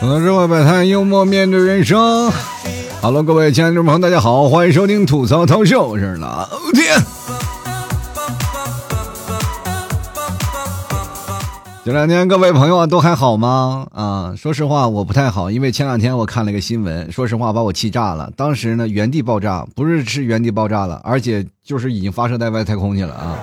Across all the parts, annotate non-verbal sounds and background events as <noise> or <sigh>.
可能是我百态幽默面对人生。Hello，各位亲爱的朋友，大家好，欢迎收听吐槽涛秀，我是老天。这两天各位朋友都还好吗？啊，说实话我不太好，因为前两天我看了一个新闻，说实话把我气炸了。当时呢原地爆炸，不是是原地爆炸了，而且就是已经发射在外太空去了啊，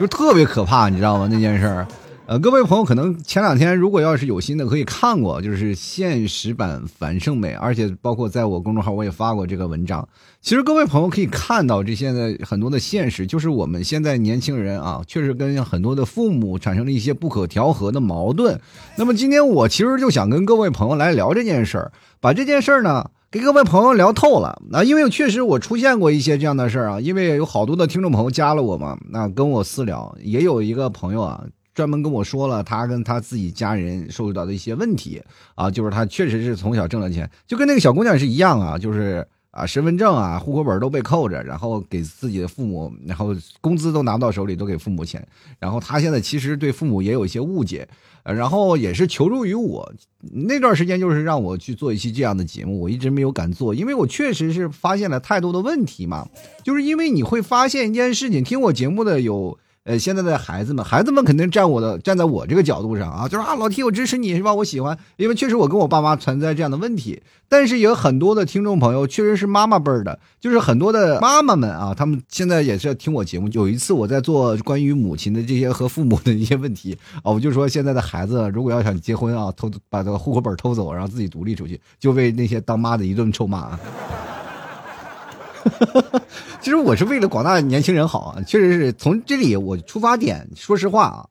就特别可怕，你知道吗？那件事儿。呃，各位朋友，可能前两天如果要是有心的，可以看过，就是现实版樊胜美，而且包括在我公众号我也发过这个文章。其实各位朋友可以看到，这现在很多的现实，就是我们现在年轻人啊，确实跟很多的父母产生了一些不可调和的矛盾。那么今天我其实就想跟各位朋友来聊这件事儿，把这件事儿呢给各位朋友聊透了啊，因为确实我出现过一些这样的事儿啊，因为有好多的听众朋友加了我嘛，那跟我私聊，也有一个朋友啊。专门跟我说了他跟他自己家人受到的一些问题啊，就是他确实是从小挣了钱，就跟那个小姑娘是一样啊，就是啊身份证啊户口本都被扣着，然后给自己的父母，然后工资都拿不到手里，都给父母钱，然后他现在其实对父母也有一些误解，然后也是求助于我，那段时间就是让我去做一期这样的节目，我一直没有敢做，因为我确实是发现了太多的问题嘛，就是因为你会发现一件事情，听我节目的有。呃，现在的孩子们，孩子们肯定站我的，站在我这个角度上啊，就说啊，老 T，我支持你是吧？我喜欢，因为确实我跟我爸妈存在这样的问题。但是有很多的听众朋友确实是妈妈辈儿的，就是很多的妈妈们啊，他们现在也是要听我节目。有一次我在做关于母亲的这些和父母的一些问题啊，我就说现在的孩子如果要想结婚啊，偷把这个户口本偷走，然后自己独立出去，就被那些当妈的一顿臭骂。<laughs> 其实我是为了广大年轻人好啊，确实是从这里我出发点。说实话啊，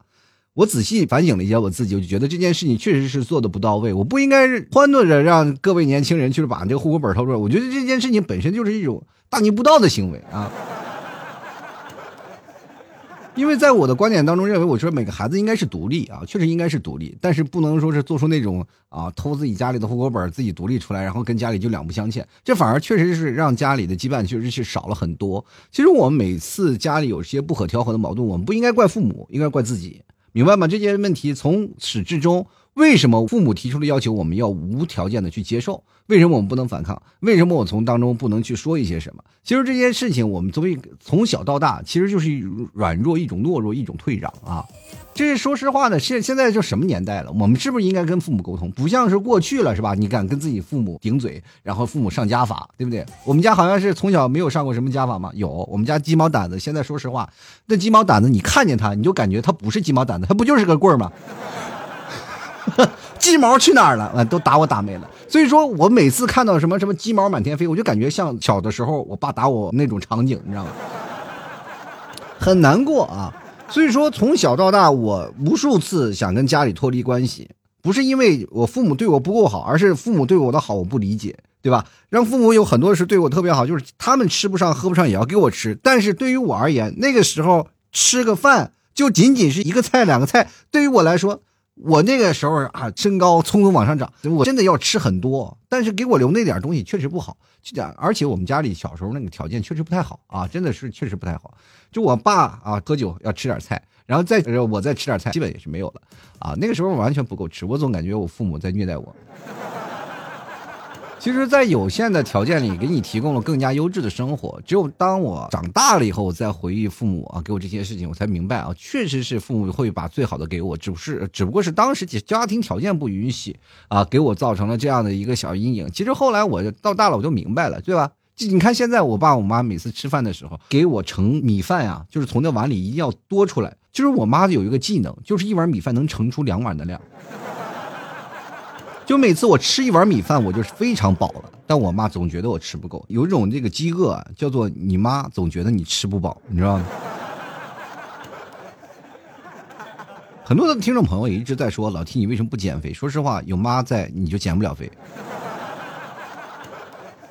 我仔细反省了一下我自己，我就觉得这件事情确实是做的不到位。我不应该欢乐着让各位年轻人去把这个户口本掏出来。我觉得这件事情本身就是一种大逆不道的行为啊。因为在我的观点当中，认为我说每个孩子应该是独立啊，确实应该是独立，但是不能说是做出那种啊偷自己家里的户口本自己独立出来，然后跟家里就两不相欠，这反而确实是让家里的羁绊确实是少了很多。其实我们每次家里有些不可调和的矛盾，我们不应该怪父母，应该怪自己，明白吗？这些问题从始至终。为什么父母提出的要求我们要无条件的去接受？为什么我们不能反抗？为什么我从当中不能去说一些什么？其实这件事情，我们作为从小到大，其实就是软弱、一种懦弱、一种退让啊。这是说实话的，现现在就什么年代了？我们是不是应该跟父母沟通？不像是过去了，是吧？你敢跟自己父母顶嘴，然后父母上家法，对不对？我们家好像是从小没有上过什么家法吗？有，我们家鸡毛掸子。现在说实话，那鸡毛掸子，你看见它，你就感觉它不是鸡毛掸子，它不就是个棍儿吗？<laughs> 鸡毛去哪儿了？啊，都打我打没了。所以说我每次看到什么什么鸡毛满天飞，我就感觉像小的时候我爸打我那种场景，你知道吗？很难过啊。所以说从小到大，我无数次想跟家里脱离关系，不是因为我父母对我不够好，而是父母对我的好我不理解，对吧？让父母有很多是对我特别好，就是他们吃不上喝不上也要给我吃。但是对于我而言，那个时候吃个饭就仅仅是一个菜两个菜，对于我来说。我那个时候啊，身高匆匆往上涨，我真的要吃很多，但是给我留那点东西确实不好。而且我们家里小时候那个条件确实不太好啊，真的是确实不太好。就我爸啊，喝酒要吃点菜，然后再我再吃点菜，基本也是没有了啊。那个时候完全不够吃，我总感觉我父母在虐待我。其实，在有限的条件里，给你提供了更加优质的生活。只有当我长大了以后，我再回忆父母啊给我这些事情，我才明白啊，确实是父母会把最好的给我，只不是只不过是当时家庭条件不允许啊，给我造成了这样的一个小阴影。其实后来我到大了，我就明白了，对吧？你看现在我爸我妈每次吃饭的时候，给我盛米饭呀，就是从那碗里一定要多出来。就是我妈有一个技能，就是一碗米饭能盛出两碗的量。就每次我吃一碗米饭，我就是非常饱了。但我妈总觉得我吃不够，有一种这个饥饿叫做你妈总觉得你吃不饱，你知道吗？<laughs> 很多的听众朋友也一直在说老 T 你为什么不减肥？说实话，有妈在你就减不了肥。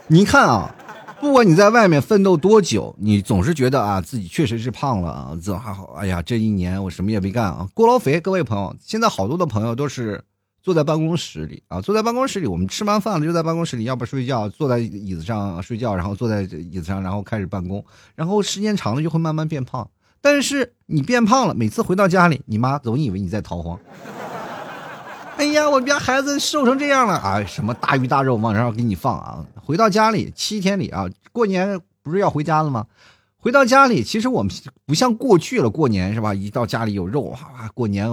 你看啊，不管你在外面奋斗多久，你总是觉得啊自己确实是胖了啊，这还好。哎呀，这一年我什么也没干啊，过劳肥。各位朋友，现在好多的朋友都是。坐在办公室里啊，坐在办公室里，我们吃完饭了就在办公室里，要不睡觉，坐在椅子上睡觉，然后坐在椅子上，然后开始办公，然后时间长了就会慢慢变胖。但是你变胖了，每次回到家里，你妈总以为你在逃荒。哎呀，我们家孩子瘦成这样了啊！什么大鱼大肉往上给你放啊？回到家里七天里啊，过年不是要回家了吗？回到家里，其实我们不像过去了，过年是吧？一到家里有肉，哇哇，过年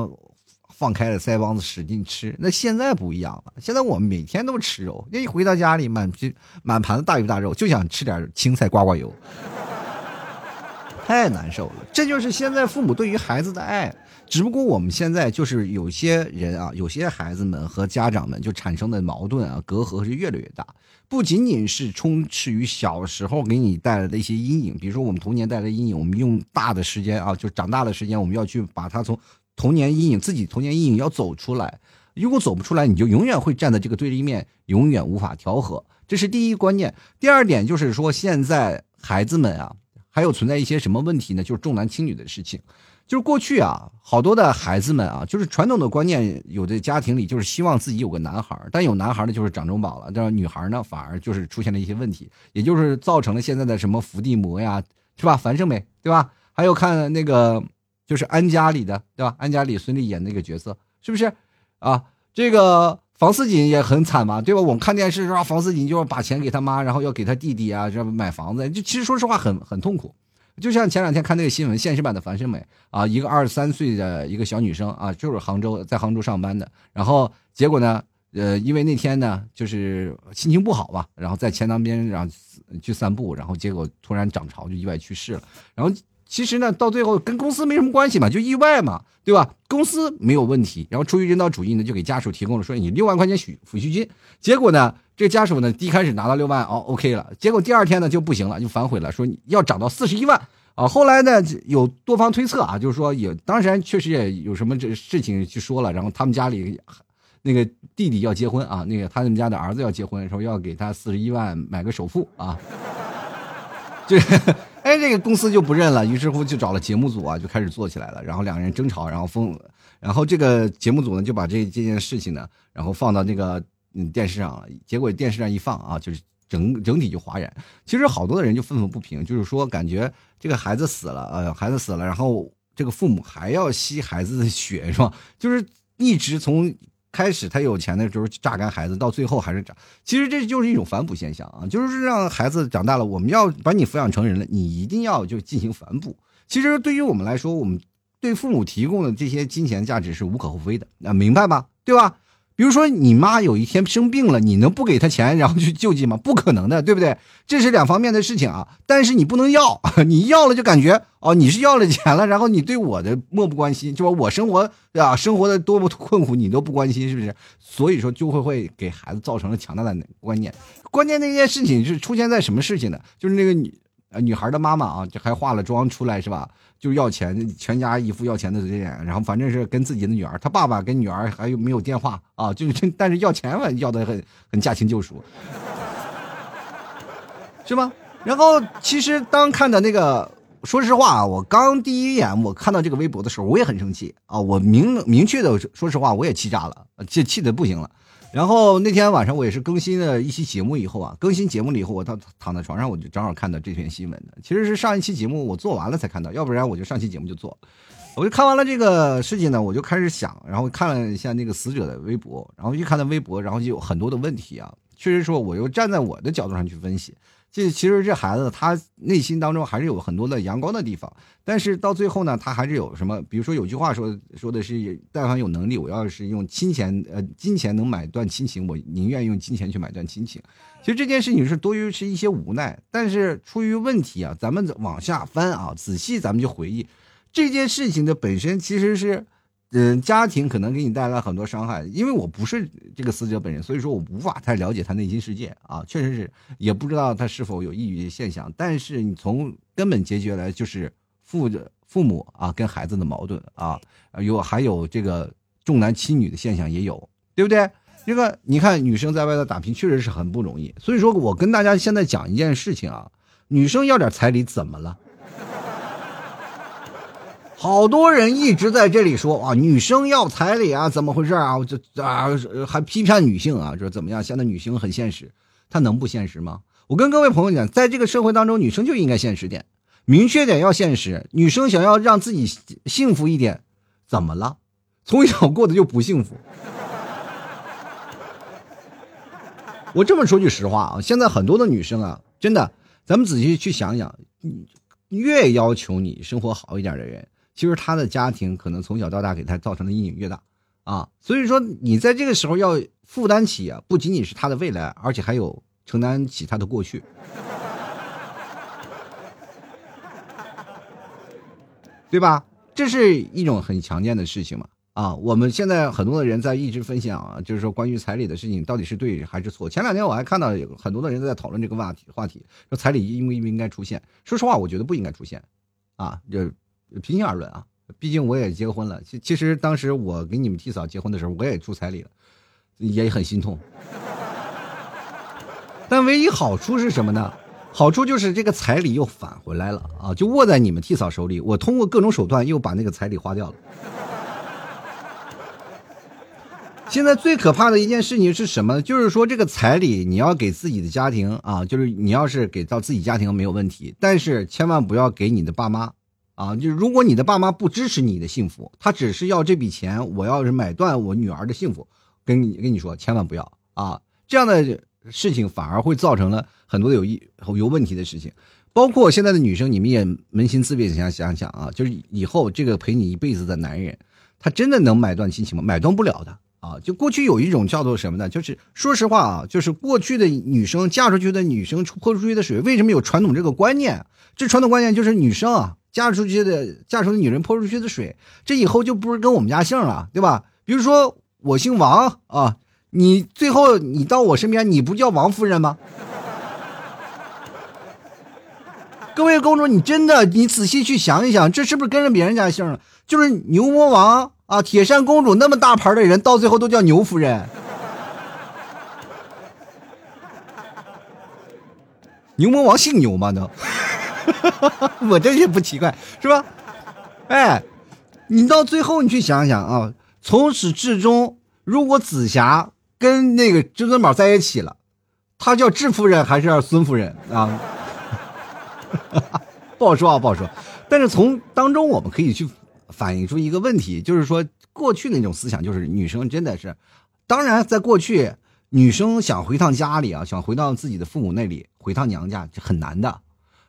放开了腮帮子使劲吃。那现在不一样了，现在我们每天都吃肉，那一回到家里满皮满盘子大鱼大肉，就想吃点青菜刮刮油，<laughs> 太难受了。这就是现在父母对于孩子的爱。只不过我们现在就是有些人啊，有些孩子们和家长们就产生的矛盾啊，隔阂是越来越大。不仅仅是充斥于小时候给你带来的一些阴影，比如说我们童年带来的阴影，我们用大的时间啊，就长大的时间，我们要去把它从童年阴影、自己童年阴影要走出来。如果走不出来，你就永远会站在这个对立面，永远无法调和。这是第一关键。第二点就是说，现在孩子们啊，还有存在一些什么问题呢？就是重男轻女的事情。就是过去啊，好多的孩子们啊，就是传统的观念，有的家庭里就是希望自己有个男孩但有男孩呢就是掌中宝了，但是女孩呢反而就是出现了一些问题，也就是造成了现在的什么伏地魔呀，是吧？樊胜美，对吧？还有看那个就是安家里的，对吧？安家里孙俪演那个角色，是不是？啊，这个房思锦也很惨嘛，对吧？我们看电视是吧？房思锦就要把钱给他妈，然后要给他弟弟啊，这买房子，就其实说实话很很痛苦。就像前两天看那个新闻，现实版的樊胜美啊，一个二十三岁的一个小女生啊，就是杭州在杭州上班的，然后结果呢，呃，因为那天呢就是心情不好吧，然后在钱塘边然后去散步，然后结果突然涨潮就意外去世了，然后。其实呢，到最后跟公司没什么关系嘛，就意外嘛，对吧？公司没有问题，然后出于人道主义呢，就给家属提供了说你六万块钱抚抚恤金。结果呢，这家属呢，第一开始拿到六万，哦，OK 了。结果第二天呢就不行了，就反悔了，说要涨到四十一万啊。后来呢，有多方推测啊，就是说也当然确实也有什么这事情去说了，然后他们家里那个弟弟要结婚啊，那个他们家的儿子要结婚，说要给他四十一万买个首付啊，就。哎，这个公司就不认了，于是乎就找了节目组啊，就开始做起来了。然后两个人争吵，然后封，然后这个节目组呢就把这这件事情呢，然后放到那个嗯电视上了。结果电视上一放啊，就是整整体就哗然。其实好多的人就愤愤不平，就是说感觉这个孩子死了，呃，孩子死了，然后这个父母还要吸孩子的血，是吧？就是一直从。开始他有钱的时候榨干孩子，到最后还是榨。其实这就是一种反哺现象啊，就是让孩子长大了，我们要把你抚养成人了，你一定要就进行反哺。其实对于我们来说，我们对父母提供的这些金钱价值是无可厚非的，那明白吧？对吧？比如说，你妈有一天生病了，你能不给她钱，然后去救济吗？不可能的，对不对？这是两方面的事情啊。但是你不能要，<laughs> 你要了就感觉哦，你是要了钱了，然后你对我的漠不关心，就说我生活啊，生活的多么困苦，你都不关心，是不是？所以说就会会给孩子造成了强大的观念。关键那件事情是出现在什么事情呢？就是那个女女孩的妈妈啊，就还化了妆出来，是吧？就要钱，全家一副要钱的嘴脸，然后反正是跟自己的女儿，他爸爸跟女儿还有没有电话啊？就是，但是要钱嘛，要的很很驾轻就熟，<laughs> 是吧？然后其实当看到那个，说实话啊，我刚第一眼我看到这个微博的时候，我也很生气啊，我明明确的说实话，我也气炸了，气气的不行了。然后那天晚上我也是更新了一期节目以后啊，更新节目了以后，我躺躺在床上，我就正好看到这篇新闻的。其实是上一期节目我做完了才看到，要不然我就上期节目就做。我就看完了这个事情呢，我就开始想，然后看了一下那个死者的微博，然后一看到微博，然后就有很多的问题啊。确实说，我又站在我的角度上去分析。这其实这孩子他内心当中还是有很多的阳光的地方，但是到最后呢，他还是有什么？比如说有句话说说的是，但凡有能力，我要是用金钱，呃，金钱能买断亲情，我宁愿用金钱去买断亲情。其实这件事情是多于是一些无奈，但是出于问题啊，咱们往下翻啊，仔细咱们就回忆这件事情的本身其实是。嗯，家庭可能给你带来很多伤害，因为我不是这个死者本人，所以说我无法太了解他内心世界啊，确实是也不知道他是否有抑郁现象。但是你从根本解决来，就是父父母啊跟孩子的矛盾啊，有还有这个重男轻女的现象也有，对不对？这个你看女生在外头打拼确实是很不容易，所以说我跟大家现在讲一件事情啊，女生要点彩礼怎么了？好多人一直在这里说啊，女生要彩礼啊，怎么回事啊？这啊还批判女性啊，说怎么样？现在女性很现实，她能不现实吗？我跟各位朋友讲，在这个社会当中，女生就应该现实点，明确点，要现实。女生想要让自己幸福一点，怎么了？从小过得就不幸福。我这么说句实话啊，现在很多的女生啊，真的，咱们仔细去想想，越要求你生活好一点的人，其实他的家庭可能从小到大给他造成的阴影越大啊。所以说，你在这个时候要负担起啊，不仅仅是他的未来，而且还有。承担起他的过去，<laughs> 对吧？这是一种很强健的事情嘛？啊，我们现在很多的人在一直分享啊，就是说关于彩礼的事情到底是对还是错？前两天我还看到有很多的人在讨论这个话题，话题说彩礼应不应该出现？说实话，我觉得不应该出现，啊，就平心而论啊，毕竟我也结婚了。其其实当时我给你们替嫂结婚的时候，我也出彩礼了，也很心痛。但唯一好处是什么呢？好处就是这个彩礼又返回来了啊，就握在你们替嫂手里。我通过各种手段又把那个彩礼花掉了。现在最可怕的一件事情是什么？就是说这个彩礼你要给自己的家庭啊，就是你要是给到自己家庭没有问题，但是千万不要给你的爸妈啊。就是如果你的爸妈不支持你的幸福，他只是要这笔钱，我要是买断我女儿的幸福，跟你跟你说千万不要啊，这样的。事情反而会造成了很多有一有问题的事情，包括现在的女生，你们也扪心自问想想想啊，就是以后这个陪你一辈子的男人，他真的能买断亲情吗？买断不了的啊！就过去有一种叫做什么呢？就是说实话啊，就是过去的女生嫁出去的女生泼出去的水，为什么有传统这个观念？这传统观念就是女生啊，嫁出去的嫁出的女人泼出去的水，这以后就不是跟我们家姓了，对吧？比如说我姓王啊。你最后你到我身边，你不叫王夫人吗？<laughs> 各位公主，你真的你仔细去想一想，这是不是跟着别人家姓了？就是牛魔王啊，铁扇公主那么大牌的人，到最后都叫牛夫人。牛魔王姓牛吗？都，<laughs> 我这也不奇怪，是吧？哎，你到最后你去想想啊，从始至终，如果紫霞。跟那个至尊宝在一起了，他叫智夫人还是孙夫人啊？<laughs> 不好说啊，不好说。但是从当中我们可以去反映出一个问题，就是说过去那种思想，就是女生真的是，当然在过去，女生想回趟家里啊，想回到自己的父母那里，回趟娘家是很难的。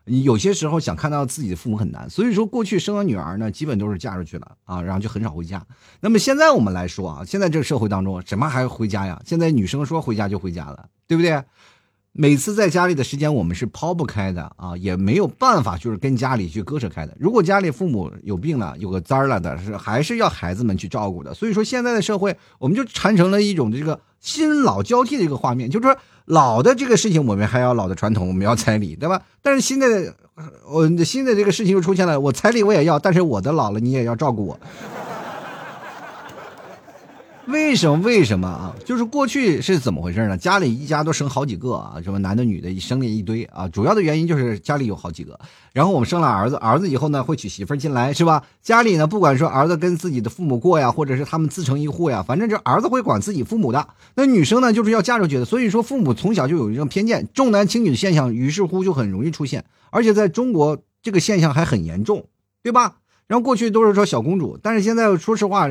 有些时候想看到自己的父母很难，所以说过去生了女儿呢，基本都是嫁出去了啊，然后就很少回家。那么现在我们来说啊，现在这个社会当中，什么还回家呀？现在女生说回家就回家了，对不对？每次在家里的时间，我们是抛不开的啊，也没有办法就是跟家里去割舍开的。如果家里父母有病了，有个灾儿了的，是还是要孩子们去照顾的。所以说现在的社会，我们就产生了一种这个新老交替的一个画面，就是说。老的这个事情，我们还要老的传统，我们要彩礼，对吧？但是新的，我新的这个事情又出现了，我彩礼我也要，但是我的老了，你也要照顾我。为什么？为什么啊？就是过去是怎么回事呢？家里一家都生好几个啊，什么男的女的，生了一堆啊。主要的原因就是家里有好几个，然后我们生了儿子，儿子以后呢会娶媳妇进来，是吧？家里呢不管说儿子跟自己的父母过呀，或者是他们自成一户呀，反正这儿子会管自己父母的。那女生呢就是要嫁出去的，所以说父母从小就有一种偏见，重男轻女的现象，于是乎就很容易出现，而且在中国这个现象还很严重，对吧？然后过去都是说小公主，但是现在说实话。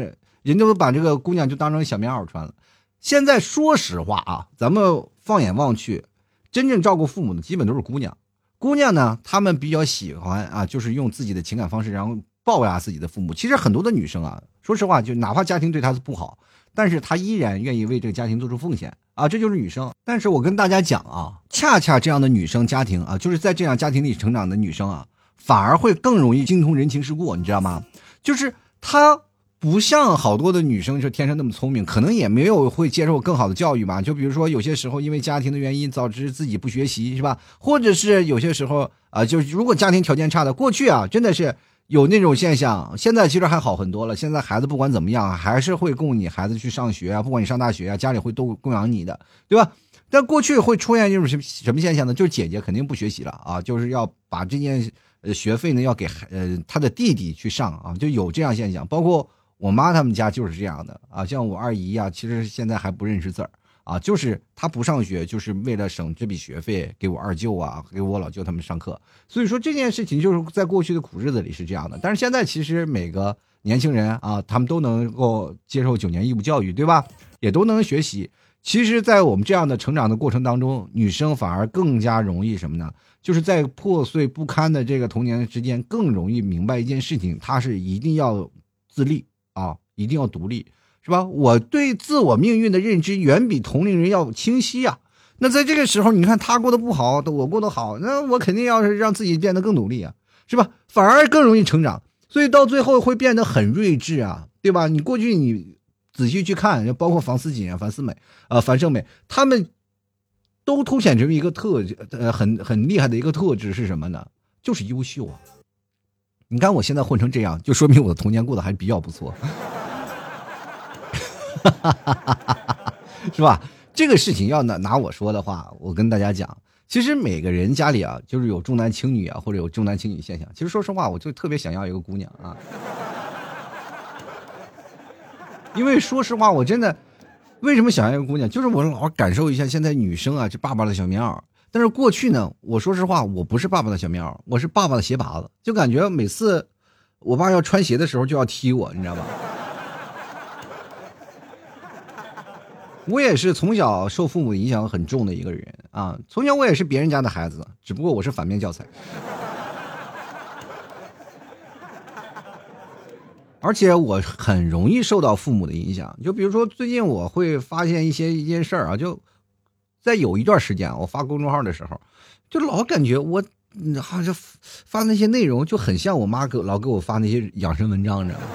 人家都把这个姑娘就当成小棉袄穿了。现在说实话啊，咱们放眼望去，真正照顾父母的基本都是姑娘。姑娘呢，她们比较喜欢啊，就是用自己的情感方式，然后报答自己的父母。其实很多的女生啊，说实话，就哪怕家庭对她是不好，但是她依然愿意为这个家庭做出奉献啊，这就是女生。但是我跟大家讲啊，恰恰这样的女生家庭啊，就是在这样家庭里成长的女生啊，反而会更容易精通人情世故，你知道吗？就是她。不像好多的女生就天生那么聪明，可能也没有会接受更好的教育吧。就比如说有些时候因为家庭的原因导致自己不学习，是吧？或者是有些时候啊，就如果家庭条件差的，过去啊真的是有那种现象，现在其实还好很多了。现在孩子不管怎么样，还是会供你孩子去上学啊，不管你上大学啊，家里会都供养你的，对吧？但过去会出现一种什么什么现象呢？就是姐姐肯定不学习了啊，就是要把这件呃学费呢要给呃他的弟弟去上啊，就有这样现象。包括我妈他们家就是这样的啊，像我二姨呀，其实现在还不认识字儿啊，就是她不上学，就是为了省这笔学费给我二舅啊，给我老舅他们上课。所以说这件事情就是在过去的苦日子里是这样的，但是现在其实每个年轻人啊，他们都能够接受九年义务教育，对吧？也都能学习。其实，在我们这样的成长的过程当中，女生反而更加容易什么呢？就是在破碎不堪的这个童年之间，更容易明白一件事情：她是一定要自立啊，一定要独立，是吧？我对自我命运的认知远比同龄人要清晰呀。那在这个时候，你看他过得不好，我过得好，那我肯定要是让自己变得更努力啊，是吧？反而更容易成长，所以到最后会变得很睿智啊，对吧？你过去你。仔细去看，包括房思锦啊、樊思美啊、樊胜美，他们都凸显出一个特呃很很厉害的一个特质是什么呢？就是优秀啊！你看我现在混成这样，就说明我的童年过得还比较不错，<laughs> 是吧？这个事情要拿拿我说的话，我跟大家讲，其实每个人家里啊，就是有重男轻女啊，或者有重男轻女现象。其实说实话，我就特别想要一个姑娘啊。因为说实话，我真的为什么想要一个姑娘？就是我老感受一下现在女生啊，这爸爸的小棉袄。但是过去呢，我说实话，我不是爸爸的小棉袄，我是爸爸的鞋拔子。就感觉每次我爸要穿鞋的时候，就要踢我，你知道吧？<laughs> 我也是从小受父母影响很重的一个人啊，从小我也是别人家的孩子，只不过我是反面教材。<laughs> 而且我很容易受到父母的影响，就比如说最近我会发现一些一件事儿啊，就在有一段时间我发公众号的时候，就老感觉我好像发那些内容就很像我妈给老给我发那些养生文章，你知道吗？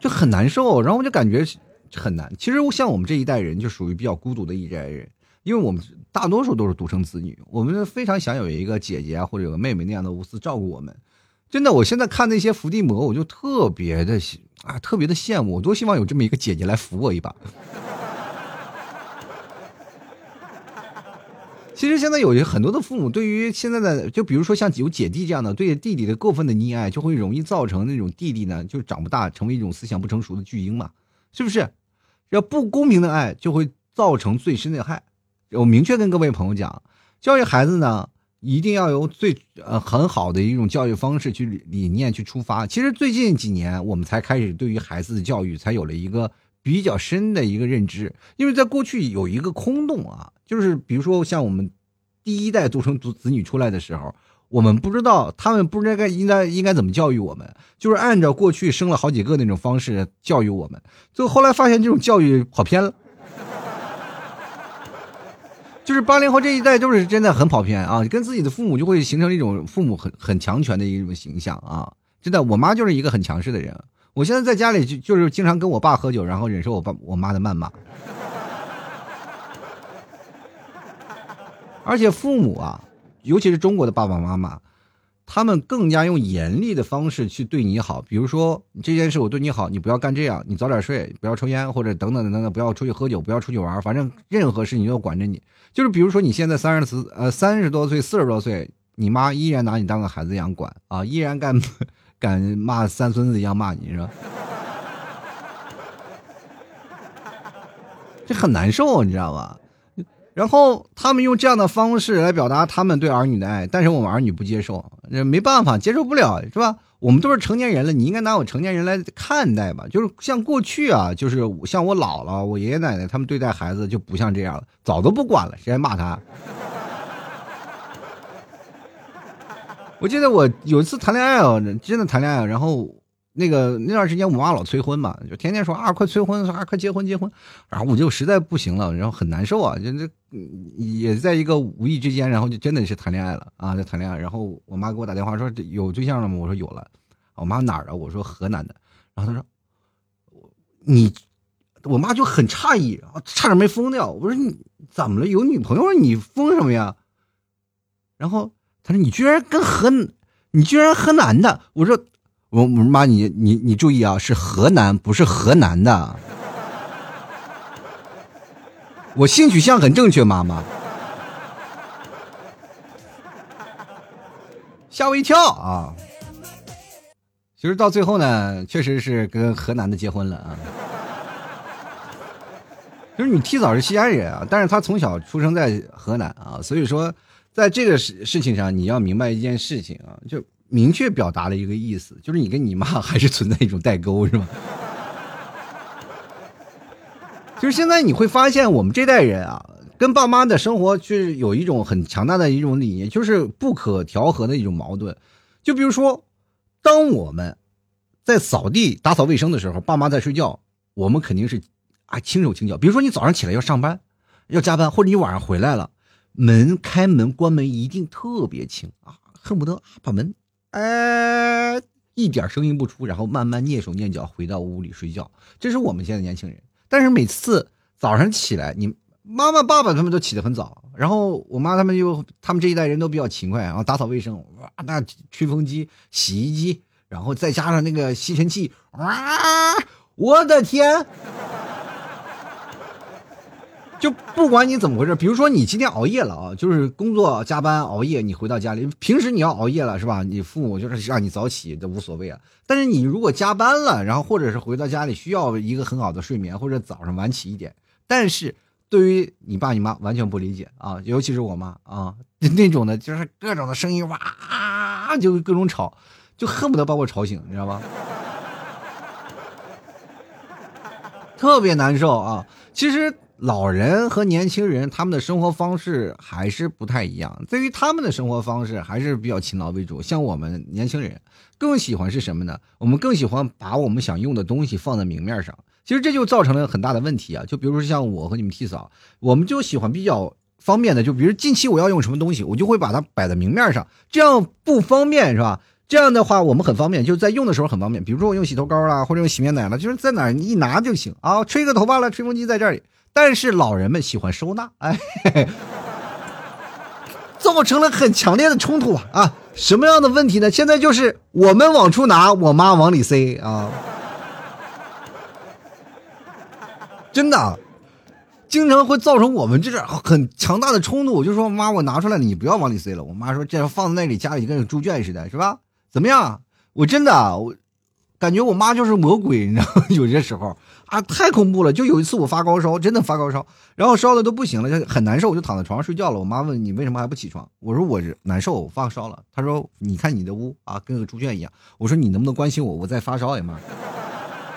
<laughs> 就很难受，然后我就感觉很难。其实像我们这一代人就属于比较孤独的一代人。因为我们大多数都是独生子女，我们非常想有一个姐姐啊，或者有个妹妹那样的无私照顾我们。真的，我现在看那些伏地魔，我就特别的喜啊，特别的羡慕，我多希望有这么一个姐姐来扶我一把。<laughs> 其实现在有些很多的父母，对于现在的，就比如说像有姐弟这样的，对弟弟的过分的溺爱，就会容易造成那种弟弟呢就长不大，成为一种思想不成熟的巨婴嘛，是不是？要不公平的爱，就会造成最深的害。我明确跟各位朋友讲，教育孩子呢，一定要由最呃很好的一种教育方式去理念去出发。其实最近几年，我们才开始对于孩子的教育才有了一个比较深的一个认知。因为在过去有一个空洞啊，就是比如说像我们第一代独生独子女出来的时候，我们不知道他们不知道该应该应该怎么教育我们，就是按照过去生了好几个那种方式教育我们，最后后来发现这种教育跑偏了。就是八零后这一代，就是真的很跑偏啊，跟自己的父母就会形成一种父母很很强权的一种形象啊。真的，我妈就是一个很强势的人。我现在在家里就就是经常跟我爸喝酒，然后忍受我爸我妈的谩骂。而且父母啊，尤其是中国的爸爸妈妈。他们更加用严厉的方式去对你好，比如说这件事我对你好，你不要干这样，你早点睡，不要抽烟，或者等等等等，不要出去喝酒，不要出去玩，反正任何事情都管着你。就是比如说你现在三十呃三十多岁、四十多岁，你妈依然拿你当个孩子一样管啊，依然敢敢 <laughs> 骂三孙子一样骂你，是吧？<laughs> 这很难受，你知道吧？然后他们用这样的方式来表达他们对儿女的爱，但是我们儿女不接受，没办法，接受不了，是吧？我们都是成年人了，你应该拿我成年人来看待吧。就是像过去啊，就是像我姥姥、我爷爷奶奶他们对待孩子就不像这样了，早都不管了，谁还骂他？我记得我有一次谈恋爱啊，真的谈恋爱，然后。那个那段时间，我妈老催婚嘛，就天天说啊，快催婚，啊，快结婚结婚，然后我就实在不行了，然后很难受啊，就这也在一个无意之间，然后就真的是谈恋爱了啊，在谈恋爱，然后我妈给我打电话说有对象了吗？我说有了，我妈哪儿啊？我说河南的，然后她说你，我妈就很诧异，差点没疯掉。我说你怎么了？有女朋友了？你疯什么呀？然后她说你居然跟河，你居然河南的？我说。我我妈，你你你注意啊，是河南，不是河南的。我性取向很正确，妈妈。吓我一跳啊！其实到最后呢，确实是跟河南的结婚了啊。就是你提早是西安人啊，但是他从小出生在河南啊，所以说在这个事事情上，你要明白一件事情啊，就明确表达了一个意思，就是你跟你妈还是存在一种代沟，是吧？<laughs> 就是现在你会发现，我们这代人啊，跟爸妈的生活是有一种很强大的一种理念，就是不可调和的一种矛盾。就比如说，当我们在扫地、打扫卫生的时候，爸妈在睡觉，我们肯定是。啊，轻手轻脚。比如说，你早上起来要上班，要加班，或者你晚上回来了，门开门关门一定特别轻啊，恨不得把门，哎，一点声音不出，然后慢慢蹑手蹑脚回到屋里睡觉。这是我们现在年轻人。但是每次早上起来，你妈妈、爸爸他们都起得很早，然后我妈他们又，他们这一代人都比较勤快，然后打扫卫生，哇，那吹风机、洗衣机，然后再加上那个吸尘器，哇，我的天！就不管你怎么回事，比如说你今天熬夜了啊，就是工作加班熬夜，你回到家里，平时你要熬夜了是吧？你父母就是让你早起都无所谓啊。但是你如果加班了，然后或者是回到家里需要一个很好的睡眠，或者早上晚起一点，但是对于你爸你妈完全不理解啊，尤其是我妈啊，那种的就是各种的声音哇，就各种吵，就恨不得把我吵醒，你知道吗？<laughs> <laughs> 特别难受啊，其实。老人和年轻人他们的生活方式还是不太一样。对于他们的生活方式还是比较勤劳为主。像我们年轻人更喜欢是什么呢？我们更喜欢把我们想用的东西放在明面上。其实这就造成了很大的问题啊！就比如说像我和你们替嫂，我们就喜欢比较方便的。就比如近期我要用什么东西，我就会把它摆在明面上，这样不方便是吧？这样的话我们很方便，就在用的时候很方便。比如说我用洗头膏啦，或者用洗面奶了，就是在哪一拿就行啊。吹个头发了，吹风机在这里。但是老人们喜欢收纳，<laughs> 哎，造成了很强烈的冲突啊！啊，什么样的问题呢？现在就是我们往出拿，我妈往里塞啊，真的，经常会造成我们这很强大的冲突。我就说妈，我拿出来了，你不要往里塞了。我妈说这样放在那里，家里跟猪圈似的，是吧？怎么样？我真的，我感觉我妈就是魔鬼，你知道吗？<laughs> 有些时候。啊，太恐怖了！就有一次我发高烧，真的发高烧，然后烧的都不行了，就很难受，我就躺在床上睡觉了。我妈问你为什么还不起床？我说我难受，我发烧了。她说你看你的屋啊，跟个猪圈一样。我说你能不能关心我？我在发烧呀，妈。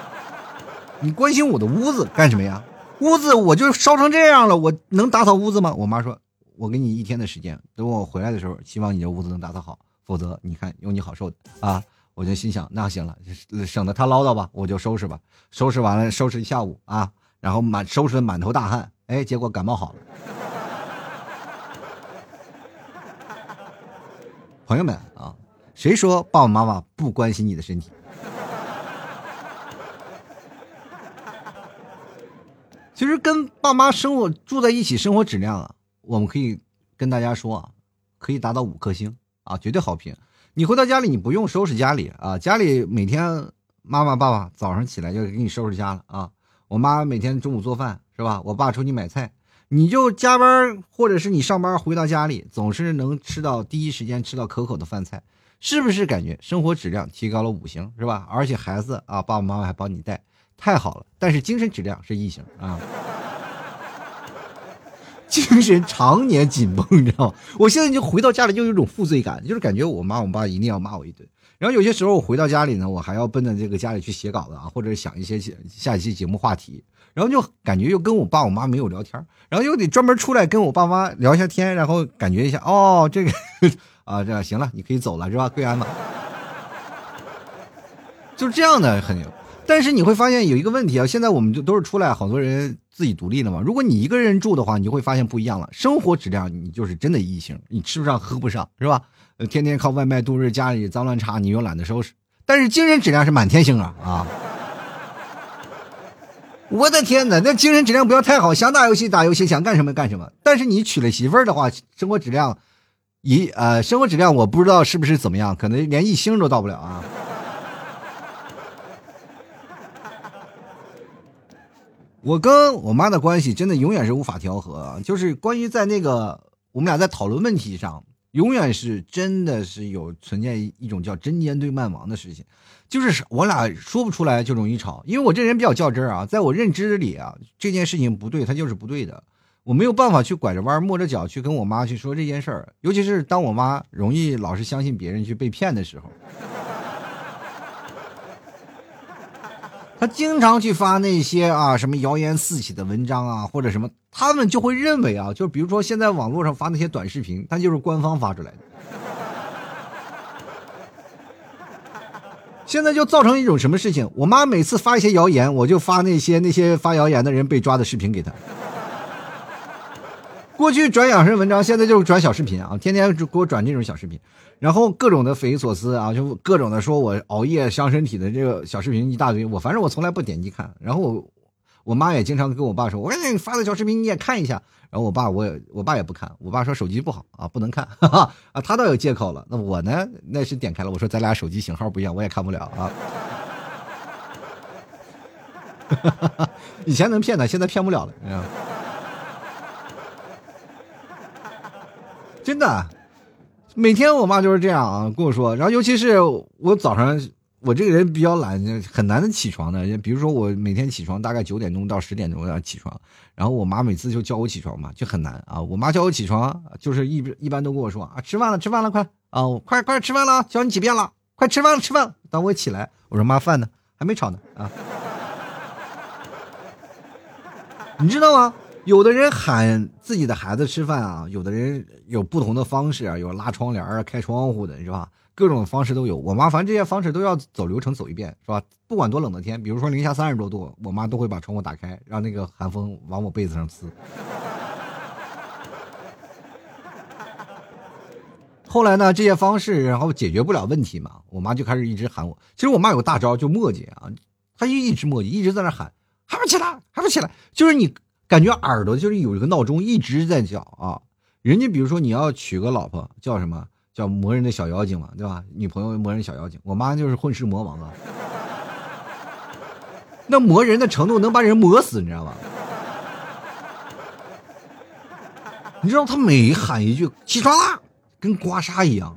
<laughs> 你关心我的屋子干什么呀？屋子我就烧成这样了，我能打扫屋子吗？我妈说，我给你一天的时间，等我回来的时候，希望你的屋子能打扫好，否则你看有你好受的啊。我就心想，那行了，省得他唠叨吧，我就收拾吧。收拾完了，收拾一下午啊，然后满收拾的满头大汗，哎，结果感冒好了。朋友们啊，谁说爸爸妈妈不关心你的身体？其实跟爸妈生活住在一起，生活质量啊，我们可以跟大家说啊，可以达到五颗星啊，绝对好评。你回到家里，你不用收拾家里啊，家里每天妈妈、爸爸早上起来就给你收拾家了啊。我妈每天中午做饭是吧？我爸出去买菜，你就加班或者是你上班回到家里，总是能吃到第一时间吃到可口的饭菜，是不是感觉生活质量提高了五星是吧？而且孩子啊，爸爸妈妈还帮你带，太好了。但是精神质量是一星啊。精神常年紧绷，你知道吗？我现在就回到家里就有一种负罪感，就是感觉我妈我爸一定要骂我一顿。然后有些时候我回到家里呢，我还要奔着这个家里去写稿子啊，或者想一些下一期节目话题。然后就感觉又跟我爸我妈没有聊天，然后又得专门出来跟我爸妈聊一下天，然后感觉一下哦，这个啊，这样行了，你可以走了是吧？跪安吧。就是这样的很。但是你会发现有一个问题啊，现在我们就都是出来好多人自己独立了嘛。如果你一个人住的话，你就会发现不一样了。生活质量你就是真的异性，你吃不上喝不上是吧？呃，天天靠外卖度日，家里脏乱差你又懒得收拾。但是精神质量是满天星啊啊！<laughs> 我的天哪，那精神质量不要太好，想打游戏打游戏，想干什么干什么。但是你娶了媳妇儿的话，生活质量一呃，生活质量我不知道是不是怎么样，可能连一星都到不了啊。我跟我妈的关系真的永远是无法调和，就是关于在那个我们俩在讨论问题上，永远是真的是有存在一种叫针尖对麦芒的事情，就是我俩说不出来就容易吵，因为我这人比较较真啊，在我认知里啊，这件事情不对，它就是不对的，我没有办法去拐着弯抹着脚去跟我妈去说这件事儿，尤其是当我妈容易老是相信别人去被骗的时候。他经常去发那些啊什么谣言四起的文章啊，或者什么，他们就会认为啊，就比如说现在网络上发那些短视频，它就是官方发出来的。现在就造成一种什么事情？我妈每次发一些谣言，我就发那些那些发谣言的人被抓的视频给她。过去转养生文章，现在就是转小视频啊，天天给我转这种小视频。然后各种的匪夷所思啊，就各种的说我熬夜伤身体的这个小视频一大堆，我反正我从来不点击看。然后我我妈也经常跟我爸说：“我给你发的小视频你也看一下。”然后我爸我也我爸也不看，我爸说手机不好啊，不能看 <laughs> 啊，他倒有借口了。那我呢，那是点开了，我说咱俩手机型号不一样，我也看不了啊。<laughs> 以前能骗他，现在骗不了了，真的。每天我妈就是这样啊，跟我说，然后尤其是我早上，我这个人比较懒，很难起床的。比如说我每天起床大概九点钟到十点钟要起床，然后我妈每次就叫我起床嘛，就很难啊。我妈叫我起床，就是一一般都跟我说啊，吃饭了，吃饭了，快啊，快快吃饭了，叫你几遍了，快吃饭了，吃饭。当我起来，我说妈，饭呢？还没炒呢啊。你知道吗？有的人喊自己的孩子吃饭啊，有的人有不同的方式啊，有拉窗帘啊、开窗户的，是吧？各种方式都有。我妈反正这些方式都要走流程走一遍，是吧？不管多冷的天，比如说零下三十多度，我妈都会把窗户打开，让那个寒风往我被子上呲。后来呢，这些方式然后解决不了问题嘛，我妈就开始一直喊我。其实我妈有个大招，就磨叽啊，她就一直磨叽，一直在那喊，还不起来，还不起来，就是你。感觉耳朵就是有一个闹钟一直在叫啊！人家比如说你要娶个老婆，叫什么叫磨人的小妖精嘛，对吧？女朋友磨人小妖精，我妈就是混世魔王啊！那磨人的程度能把人磨死，你知道吗？你知道他每喊一句起床啦，跟刮痧一样。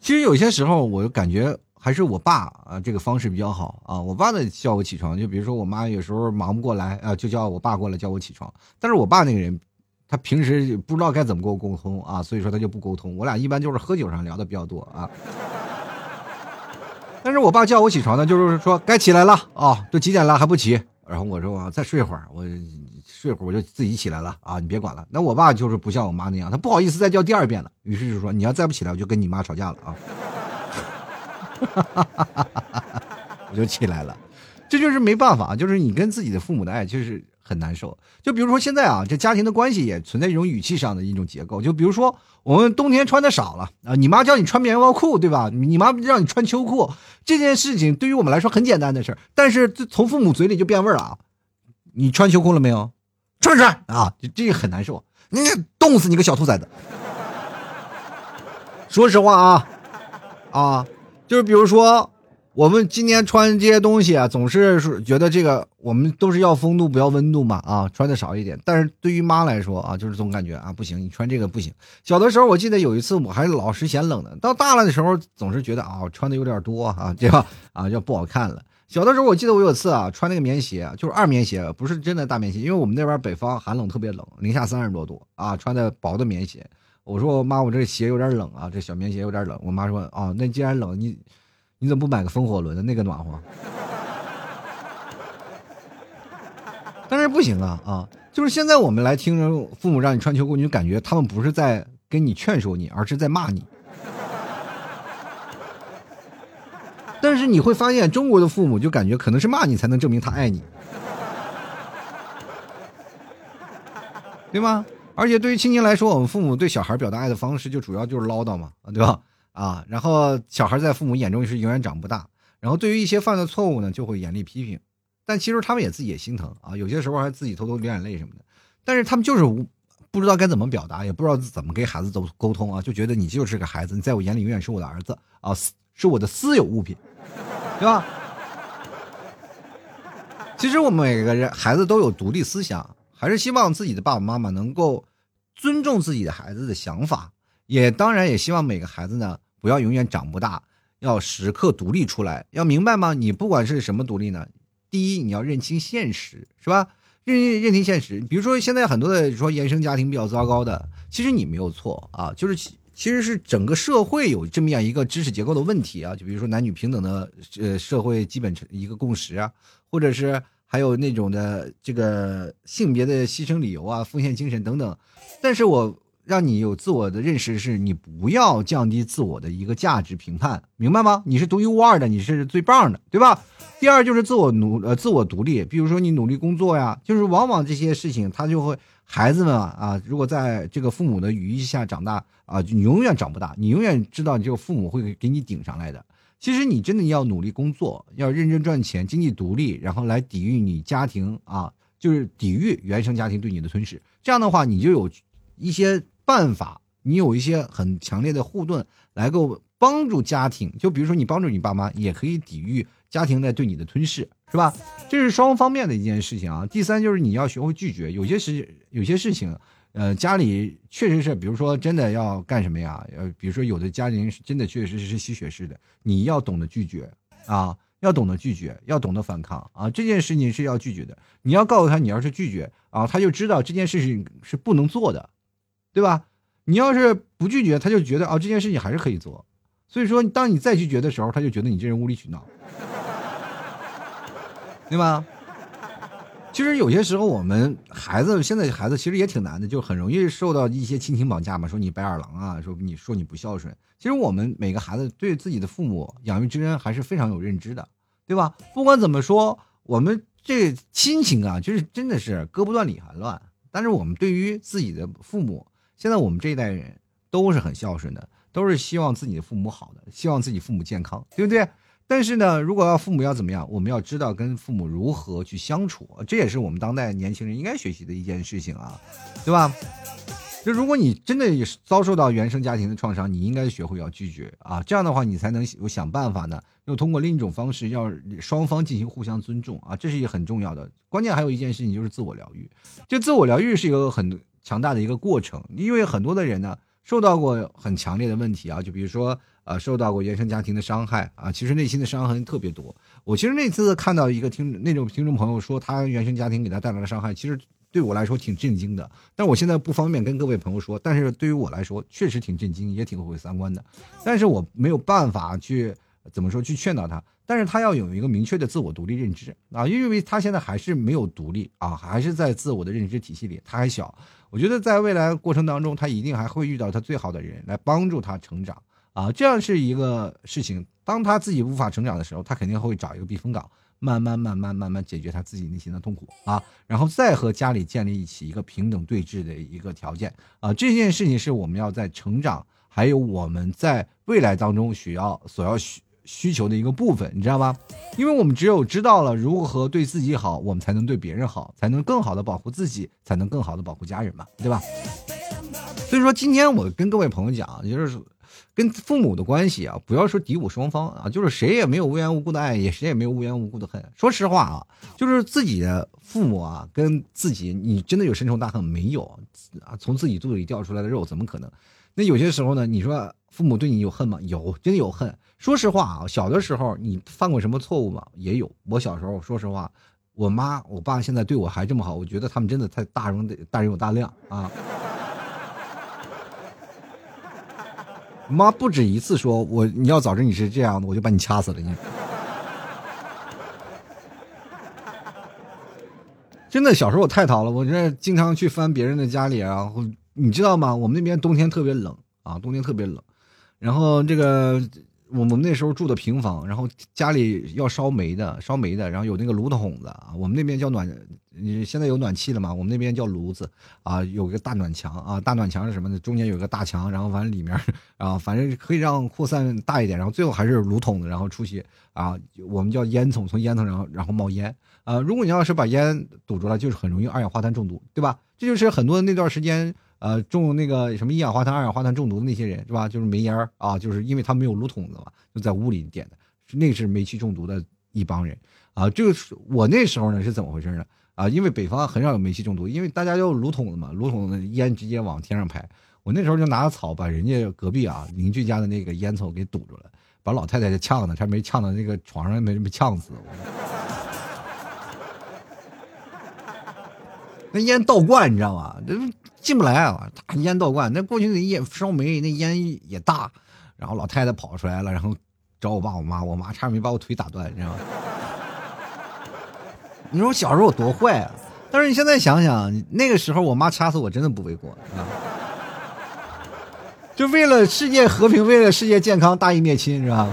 其实有些时候我就感觉。还是我爸啊，这个方式比较好啊。我爸呢叫我起床，就比如说我妈有时候忙不过来啊，就叫我爸过来叫我起床。但是我爸那个人，他平时不知道该怎么跟我沟通啊，所以说他就不沟通。我俩一般就是喝酒上聊的比较多啊。但是我爸叫我起床呢，就是说该起来了啊，都几点了还不起？然后我说我再睡会儿，我睡会儿我就自己起来了啊，你别管了。那我爸就是不像我妈那样，他不好意思再叫第二遍了，于是就说你要再不起来，我就跟你妈吵架了啊。哈哈哈哈哈！我就起来了，这就是没办法，就是你跟自己的父母的爱就是很难受。就比如说现在啊，这家庭的关系也存在一种语气上的一种结构。就比如说我们冬天穿的少了啊，你妈叫你穿棉毛裤，对吧？你妈让你穿秋裤，这件事情对于我们来说很简单的事儿，但是从父母嘴里就变味儿了啊！你穿秋裤了没有？穿不穿啊？这这个很难受，你冻死你个小兔崽子！说实话啊，啊。就是比如说，我们今天穿这些东西啊，总是是觉得这个我们都是要风度不要温度嘛啊，穿的少一点。但是对于妈来说啊，就是总感觉啊不行，你穿这个不行。小的时候我记得有一次我还老是嫌冷的，到大了的时候总是觉得啊穿的有点多啊，这样啊就不好看了。小的时候我记得我有次啊穿那个棉鞋，就是二棉鞋，不是真的大棉鞋，因为我们那边北方寒冷特别冷，零下三十多度啊，穿的薄的棉鞋。我说妈，我这鞋有点冷啊，这小棉鞋有点冷。我妈说啊，那既然冷，你你怎么不买个风火轮的那个暖和？但是不行啊啊！就是现在我们来听着父母让你穿秋裤，你就感觉他们不是在跟你劝说你，而是在骂你。但是你会发现，中国的父母就感觉可能是骂你才能证明他爱你，对吗？而且对于亲情来说，我们父母对小孩表达爱的方式就主要就是唠叨嘛，对吧？啊，然后小孩在父母眼中是永远长不大。然后对于一些犯的错误呢，就会严厉批评。但其实他们也自己也心疼啊，有些时候还自己偷偷流眼泪什么的。但是他们就是不知道该怎么表达，也不知道怎么跟孩子沟沟通啊，就觉得你就是个孩子，你在我眼里永远是我的儿子啊，是我的私有物品，对吧？<laughs> 其实我们每个人孩子都有独立思想。还是希望自己的爸爸妈妈能够尊重自己的孩子的想法，也当然也希望每个孩子呢不要永远长不大，要时刻独立出来。要明白吗？你不管是什么独立呢？第一，你要认清现实，是吧？认认清现实。比如说，现在很多的说原生家庭比较糟糕的，其实你没有错啊，就是其其实是整个社会有这么样一个知识结构的问题啊。就比如说男女平等的呃社会基本一个共识啊，或者是还有那种的这个性别的牺牲理由啊、奉献精神等等。但是我让你有自我的认识，是你不要降低自我的一个价值评判，明白吗？你是独一无二的，你是最棒的，对吧？第二就是自我努呃自我独立，比如说你努力工作呀，就是往往这些事情他就会孩子们啊，如果在这个父母的羽翼下长大啊，你永远长不大，你永远知道你这个父母会给你顶上来的。其实你真的要努力工作，要认真赚钱，经济独立，然后来抵御你家庭啊，就是抵御原生家庭对你的吞噬。这样的话，你就有一些办法，你有一些很强烈的护盾来够帮助家庭。就比如说你帮助你爸妈，也可以抵御。家庭在对你的吞噬，是吧？这是双方面的一件事情啊。第三就是你要学会拒绝，有些事有些事情，呃，家里确实是，比如说真的要干什么呀？呃，比如说有的家庭是真的确实是吸血式的，你要懂得拒绝啊，要懂得拒绝，要懂得反抗啊。这件事情是要拒绝的，你要告诉他，你要是拒绝啊，他就知道这件事情是不能做的，对吧？你要是不拒绝，他就觉得啊，这件事情还是可以做。所以说，当你再拒绝的时候，他就觉得你这人无理取闹。对吧？其实有些时候，我们孩子现在孩子其实也挺难的，就很容易受到一些亲情绑架嘛。说你白眼狼啊，说你说你不孝顺。其实我们每个孩子对自己的父母养育之恩还是非常有认知的，对吧？不管怎么说，我们这亲情啊，就是真的是割不断理还乱。但是我们对于自己的父母，现在我们这一代人都是很孝顺的，都是希望自己的父母好的，希望自己父母健康，对不对？但是呢，如果要父母要怎么样，我们要知道跟父母如何去相处，这也是我们当代年轻人应该学习的一件事情啊，对吧？就如果你真的也遭受到原生家庭的创伤，你应该学会要拒绝啊，这样的话你才能有想办法呢，又通过另一种方式，要双方进行互相尊重啊，这是一个很重要的。关键还有一件事情就是自我疗愈，就自我疗愈是一个很强大的一个过程，因为很多的人呢受到过很强烈的问题啊，就比如说。啊，受到过原生家庭的伤害啊，其实内心的伤痕特别多。我其实那次看到一个听那种听众朋友说，他原生家庭给他带来的伤害，其实对我来说挺震惊的。但我现在不方便跟各位朋友说，但是对于我来说，确实挺震惊，也挺毁三观的。但是我没有办法去怎么说去劝导他，但是他要有一个明确的自我独立认知啊，因为他现在还是没有独立啊，还是在自我的认知体系里，他还小。我觉得在未来过程当中，他一定还会遇到他最好的人来帮助他成长。啊，这样是一个事情。当他自己无法成长的时候，他肯定会找一个避风港，慢慢、慢慢、慢慢解决他自己内心的痛苦啊，然后再和家里建立起一个平等对峙的一个条件啊。这件事情是我们要在成长，还有我们在未来当中需要所要需需求的一个部分，你知道吗？因为我们只有知道了如何对自己好，我们才能对别人好，才能更好的保护自己，才能更好的保护家人嘛，对吧？所以说，今天我跟各位朋友讲，就是。跟父母的关系啊，不要说敌我双方啊，就是谁也没有无缘无故的爱，也谁也没有无缘无故的恨。说实话啊，就是自己的父母啊，跟自己你真的有深仇大恨没有啊？从自己肚子里掉出来的肉怎么可能？那有些时候呢，你说父母对你有恨吗？有，真的有恨。说实话啊，小的时候你犯过什么错误吗？也有。我小时候说实话，我妈我爸现在对我还这么好，我觉得他们真的太大人大人有大量啊。妈不止一次说：“我你要早知你是这样的，我就把你掐死了。”你 <laughs> 真的小时候我太淘了，我这经常去翻别人的家里啊，你知道吗？我们那边冬天特别冷啊，冬天特别冷，然后这个。我们那时候住的平房，然后家里要烧煤的，烧煤的，然后有那个炉筒子啊。我们那边叫暖，你现在有暖气了吗？我们那边叫炉子啊，有个大暖墙啊，大暖墙是什么呢？中间有个大墙，然后完了里面啊，反正可以让扩散大一点，然后最后还是炉筒子，然后出去啊，我们叫烟囱，从烟囱然后然后冒烟啊。如果你要是把烟堵住了，就是很容易二氧化碳中毒，对吧？这就是很多那段时间。呃，中那个什么一氧化碳、二氧化碳中毒的那些人是吧？就是煤烟啊，就是因为他没有炉筒子嘛，就在屋里点的，那是煤气中毒的一帮人啊，这个我那时候呢是怎么回事呢？啊，因为北方很少有煤气中毒，因为大家都有炉筒子嘛，炉筒子烟直接往天上排。我那时候就拿草把人家隔壁啊邻居家的那个烟囱给堵住了，把老太太就呛的，差没呛到那个床上没没呛死。那烟倒灌，你知道吗？这进不来啊！烟倒灌，那过去那烟烧煤，那烟也大。然后老太太跑出来了，然后找我爸我妈，我妈差点没把我腿打断，你知道吗？<laughs> 你说我小时候我多坏啊！但是你现在想想，那个时候我妈掐死我真的不为过啊！就为了世界和平，为了世界健康，大义灭亲，是吧？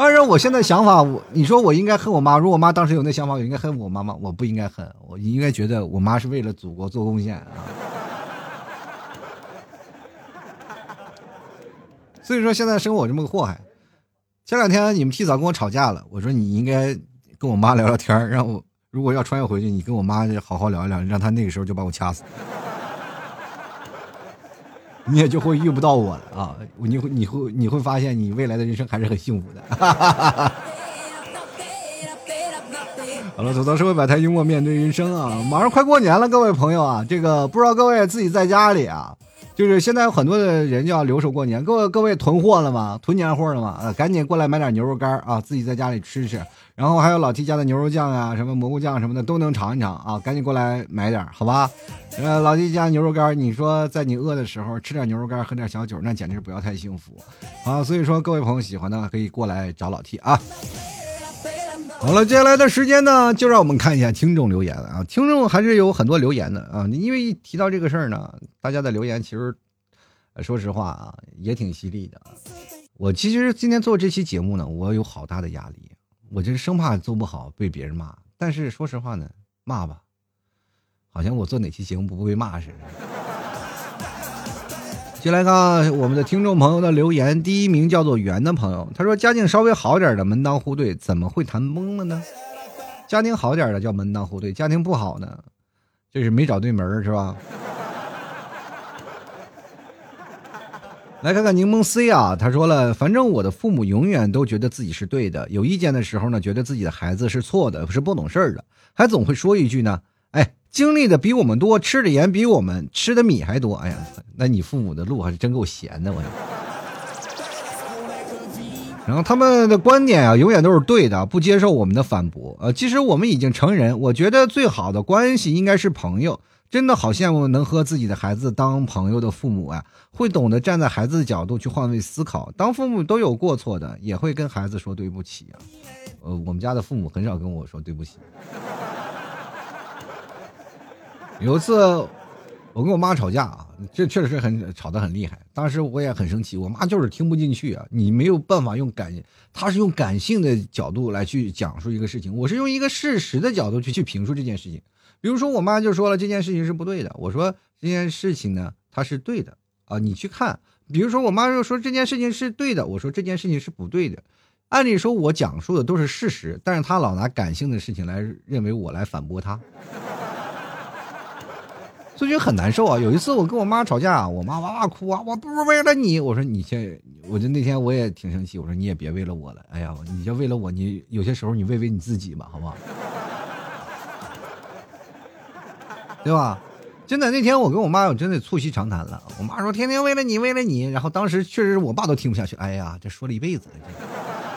当然，我现在想法，我你说我应该恨我妈。如果我妈当时有那想法，我应该恨我妈妈。我不应该恨，我应该觉得我妈是为了祖国做贡献啊。所以说，现在生我这么个祸害。前两天你们提早跟我吵架了，我说你应该。跟我妈聊聊天让我如果要穿越回去，你跟我妈好好聊一聊，让她那个时候就把我掐死，你也就会遇不到我了啊！你会你会你会发现，你未来的人生还是很幸福的。<laughs> 好了，走到社会百态，幽默面对人生啊！马上快过年了，各位朋友啊，这个不知道各位自己在家里啊。就是现在有很多的人就要留守过年，各位各位囤货了吗？囤年货了吗？啊，赶紧过来买点牛肉干啊，自己在家里吃吃。然后还有老 T 家的牛肉酱啊，什么蘑菇酱什么的都能尝一尝啊，赶紧过来买点，好吧？呃，老 T 家牛肉干，你说在你饿的时候吃点牛肉干，喝点小酒，那简直是不要太幸福啊！所以说，各位朋友喜欢的可以过来找老 T 啊。好了，接下来的时间呢，就让我们看一下听众留言啊！听众还是有很多留言的啊，因为一提到这个事儿呢，大家的留言其实，说实话啊，也挺犀利的。我其实今天做这期节目呢，我有好大的压力，我就是生怕做不好被别人骂。但是说实话呢，骂吧，好像我做哪期节目不被骂似的。先来看我们的听众朋友的留言，第一名叫做圆的朋友，他说家境稍微好点的门当户对怎么会谈崩了呢？家庭好点的叫门当户对，家庭不好呢，就是没找对门是吧？<laughs> 来看看柠檬 C 啊，他说了，反正我的父母永远都觉得自己是对的，有意见的时候呢，觉得自己的孩子是错的，是不懂事儿的，还总会说一句呢，哎。经历的比我们多，吃的盐比我们吃的米还多。哎呀，那你父母的路还是真够闲的，我。然后他们的观点啊，永远都是对的，不接受我们的反驳。呃，其实我们已经成人，我觉得最好的关系应该是朋友。真的好羡慕能和自己的孩子当朋友的父母啊，会懂得站在孩子的角度去换位思考。当父母都有过错的，也会跟孩子说对不起啊。呃，我们家的父母很少跟我说对不起。有一次，我跟我妈吵架啊，这确实是很吵得很厉害。当时我也很生气，我妈就是听不进去啊。你没有办法用感，她是用感性的角度来去讲述一个事情，我是用一个事实的角度去去评述这件事情。比如说，我妈就说了这件事情是不对的，我说这件事情呢，它是对的啊，你去看。比如说，我妈又说这件事情是对的，我说这件事情是不对的。按理说，我讲述的都是事实，但是她老拿感性的事情来认为我来反驳她。就觉得很难受啊！有一次我跟我妈吵架，我妈哇哇哭啊！我不是为了你，我说你先，我就那天我也挺生气，我说你也别为了我了，哎呀，你就为了我，你有些时候你为为你自己吧，好不好？<laughs> 对吧？真的那天我跟我妈我真的促膝长谈了，我妈说天天为了你，为了你，然后当时确实我爸都听不下去，哎呀，这说了一辈子了。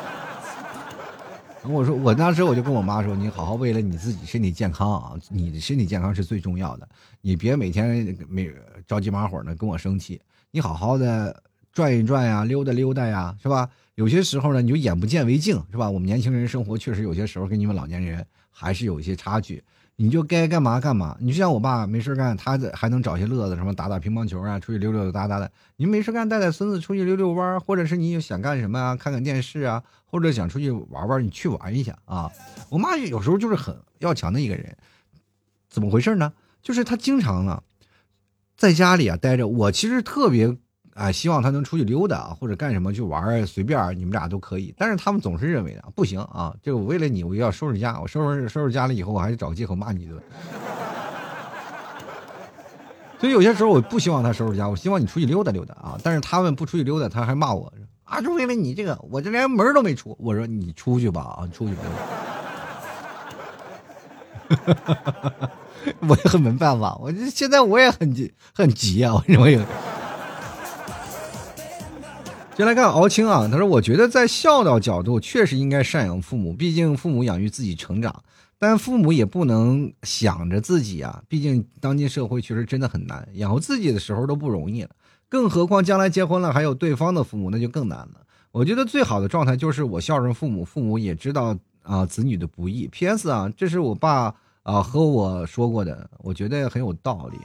我说，我当时我就跟我妈说：“你好好为了你自己身体健康啊，你的身体健康是最重要的。你别每天没着急忙火的跟我生气，你好好的转一转呀，溜达溜达呀，是吧？有些时候呢，你就眼不见为净，是吧？我们年轻人生活确实有些时候跟你们老年人还是有一些差距。”你就该干嘛干嘛。你就像我爸没事干，他还能找些乐子，什么打打乒乓球啊，出去溜溜达达的。你没事干，带带孙子出去溜溜弯或者是你想干什么啊，看看电视啊，或者想出去玩玩，你去玩一下啊。我妈有时候就是很要强的一个人，怎么回事呢？就是她经常呢，在家里啊待着。我其实特别。啊，希望他能出去溜达或者干什么去玩随便你们俩都可以。但是他们总是认为的不行啊，这个我为了你，我要收拾家，我收拾收拾家了以后，我还是找个借口骂你一顿。所以有些时候我不希望他收拾家，我希望你出去溜达溜达啊。但是他们不出去溜达，他还骂我啊，就为了你这个，我这连门都没出。我说你出去吧，啊，出去吧。<laughs> 我也很没办法，我这现在我也很急，很急啊！我认为。先来看敖青啊，他说：“我觉得在孝道角度，确实应该赡养父母，毕竟父母养育自己成长，但父母也不能想着自己啊，毕竟当今社会确实真的很难，养活自己的时候都不容易了，更何况将来结婚了还有对方的父母，那就更难了。我觉得最好的状态就是我孝顺父母，父母也知道啊子女的不易。P.S. 啊，这是我爸。”啊，和我说过的，我觉得很有道理。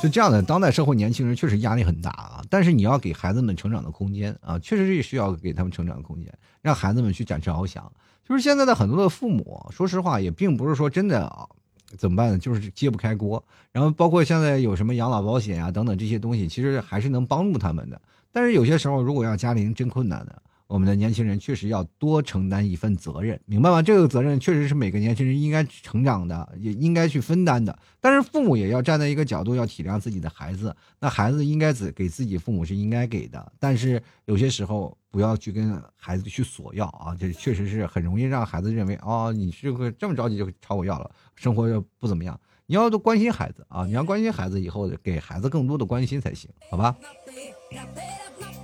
就这样的，当代社会年轻人确实压力很大啊。但是你要给孩子们成长的空间啊，确实是需要给他们成长的空间，让孩子们去展翅翱翔。就是现在的很多的父母，说实话也并不是说真的啊，怎么办呢？就是揭不开锅。然后包括现在有什么养老保险啊等等这些东西，其实还是能帮助他们的。但是有些时候，如果要家庭真困难的。我们的年轻人确实要多承担一份责任，明白吗？这个责任确实是每个年轻人应该成长的，也应该去分担的。但是父母也要站在一个角度，要体谅自己的孩子。那孩子应该给给自己父母是应该给的，但是有些时候不要去跟孩子去索要啊，这确实是很容易让孩子认为哦，你是个这么着急就朝我要了，生活又不怎么样。你要多关心孩子啊，你要关心孩子以后给孩子更多的关心才行，好吧？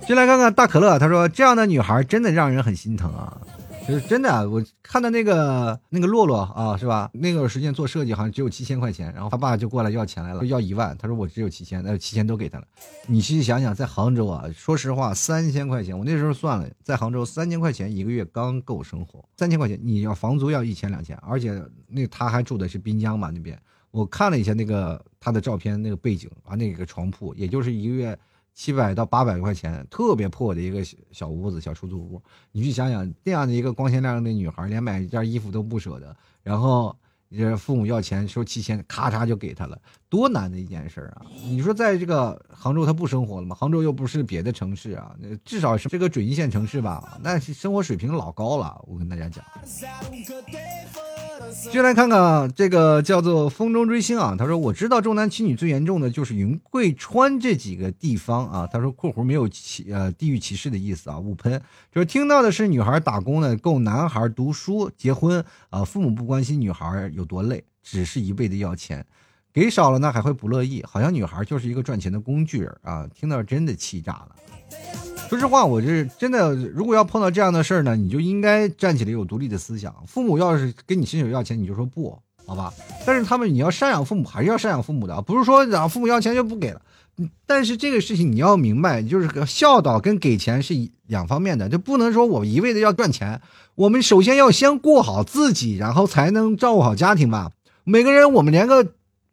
进来看看大可乐，他说这样的女孩真的让人很心疼啊，就是真的。我看到那个那个洛洛啊，是吧？那个时间做设计好像只有七千块钱，然后他爸就过来要钱来了，要一万，他说我只有七千，那七千都给他了。你细细想想，在杭州啊，说实话，三千块钱，我那时候算了，在杭州三千块钱一个月刚够生活，三千块钱你要房租要一千两千，而且那他还住的是滨江嘛那边，我看了一下那个他的照片，那个背景啊，那个床铺，也就是一个月。七百到八百块钱，特别破的一个小屋子、小出租屋。你去想想，这样的一个光鲜亮丽的女孩，连买一件衣服都不舍得，然后这父母要钱，说七千，咔嚓就给她了，多难的一件事啊！你说在这个杭州，他不生活了吗？杭州又不是别的城市啊，至少是这个准一线城市吧？那生活水平老高了，我跟大家讲。就来看看这个叫做风中追星啊，他说我知道重男轻女最严重的就是云贵川这几个地方啊。他说括弧没有歧呃地域歧视的意思啊，勿喷。就是听到的是女孩打工呢够男孩读书结婚啊，父母不关心女孩有多累，只是一味的要钱，给少了呢还会不乐意，好像女孩就是一个赚钱的工具人啊。听到真的气炸了。说实话，我这真的，如果要碰到这样的事儿呢，你就应该站起来有独立的思想。父母要是跟你伸手要钱，你就说不好吧。但是他们你要赡养父母，还是要赡养父母的，不是说让父母要钱就不给了。但是这个事情你要明白，就是孝道跟给钱是两方面的，就不能说我一味的要赚钱。我们首先要先过好自己，然后才能照顾好家庭吧。每个人，我们连个。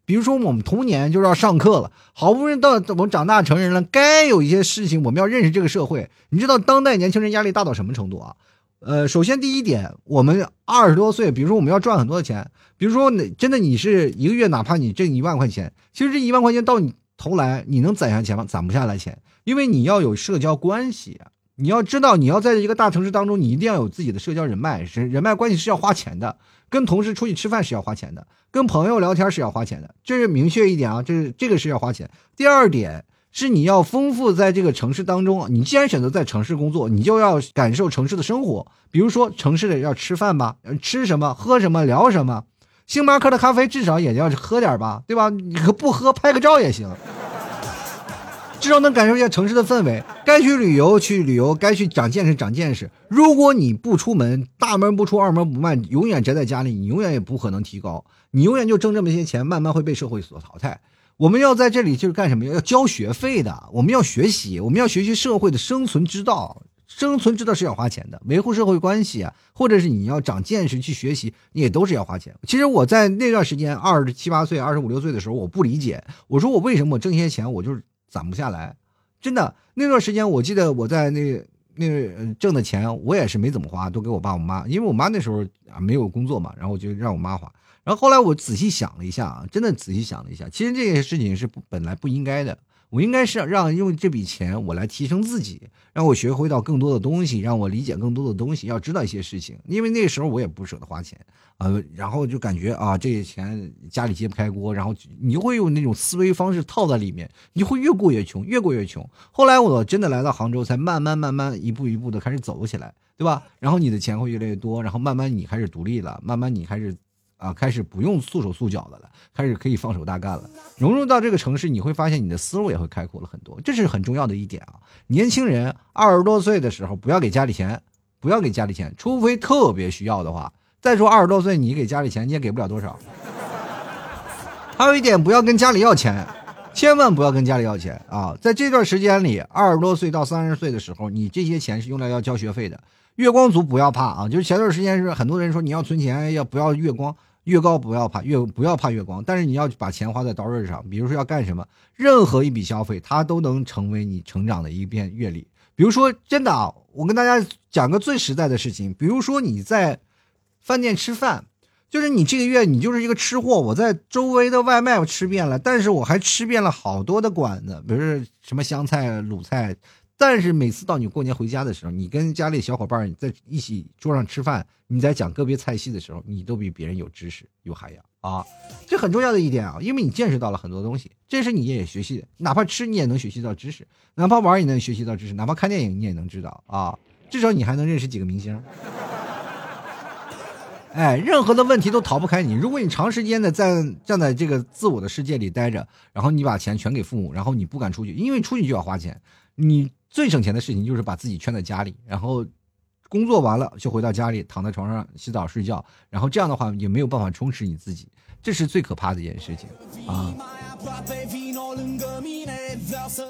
比如说，我们童年就是要上课了，好不容易到我们长大成人了，该有一些事情我们要认识这个社会。你知道当代年轻人压力大到什么程度啊？呃，首先第一点，我们二十多岁，比如说我们要赚很多的钱，比如说真的你是一个月哪怕你挣一万块钱，其实这一万块钱到你头来，你能攒下钱吗？攒不下来钱，因为你要有社交关系，你要知道你要在一个大城市当中，你一定要有自己的社交人脉，是人脉关系是要花钱的。跟同事出去吃饭是要花钱的，跟朋友聊天是要花钱的，这是明确一点啊，这是这个是要花钱。第二点是你要丰富在这个城市当中，你既然选择在城市工作，你就要感受城市的生活。比如说城市的要吃饭吧，吃什么喝什么聊什么，星巴克的咖啡至少也要喝点吧，对吧？你可不喝拍个照也行。至少能感受一下城市的氛围。该去旅游去旅游，该去长见识长见识。如果你不出门，大门不出二门不迈，永远宅在家里，你永远也不可能提高。你永远就挣这么些钱，慢慢会被社会所淘汰。我们要在这里就是干什么？要交学费的。我们要学习，我们要学习社会的生存之道。生存之道是要花钱的，维护社会关系啊，或者是你要长见识去学习，你也都是要花钱。其实我在那段时间，二十七八岁、二十五六岁的时候，我不理解，我说我为什么我挣些钱，我就是。攒不下来，真的那段时间，我记得我在那那挣的钱，我也是没怎么花，都给我爸我妈，因为我妈那时候啊没有工作嘛，然后我就让我妈花。然后后来我仔细想了一下啊，真的仔细想了一下，其实这件事情是本来不应该的。我应该是让用这笔钱我来提升自己，让我学会到更多的东西，让我理解更多的东西，要知道一些事情。因为那时候我也不舍得花钱呃，然后就感觉啊，这些钱家里揭不开锅，然后你就会用那种思维方式套在里面，你会越过越穷，越过越穷。后来我真的来到杭州，才慢慢慢慢一步一步的开始走起来，对吧？然后你的钱会越来越多，然后慢慢你开始独立了，慢慢你开始。啊，开始不用束手束脚的了，开始可以放手大干了。融入到这个城市，你会发现你的思路也会开阔了很多，这是很重要的一点啊。年轻人二十多岁的时候，不要给家里钱，不要给家里钱，除非特别需要的话。再说二十多岁，你给家里钱，你也给不了多少。<laughs> 还有一点，不要跟家里要钱，千万不要跟家里要钱啊！在这段时间里，二十多岁到三十岁的时候，你这些钱是用来要交学费的。月光族不要怕啊，就是前段时间是很多人说你要存钱，要不要月光？越高不要怕，越不要怕月光，但是你要把钱花在刀刃上。比如说要干什么，任何一笔消费，它都能成为你成长的一片阅历。比如说，真的啊，我跟大家讲个最实在的事情，比如说你在饭店吃饭，就是你这个月你就是一个吃货，我在周围的外卖我吃遍了，但是我还吃遍了好多的馆子，比如说什么湘菜、鲁菜。但是每次到你过年回家的时候，你跟家里小伙伴在一起桌上吃饭，你在讲个别菜系的时候，你都比别人有知识、有涵养啊！这很重要的一点啊，因为你见识到了很多东西，这是你也学习的。哪怕吃你也能学习到知识，哪怕玩也能学习到知识，哪怕看电影你也能知道啊！至少你还能认识几个明星。哎，任何的问题都逃不开你。如果你长时间的在站在这个自我的世界里待着，然后你把钱全给父母，然后你不敢出去，因为出去就要花钱，你。最省钱的事情就是把自己圈在家里，然后工作完了就回到家里，躺在床上洗澡睡觉，然后这样的话也没有办法充实你自己，这是最可怕的一件事情啊。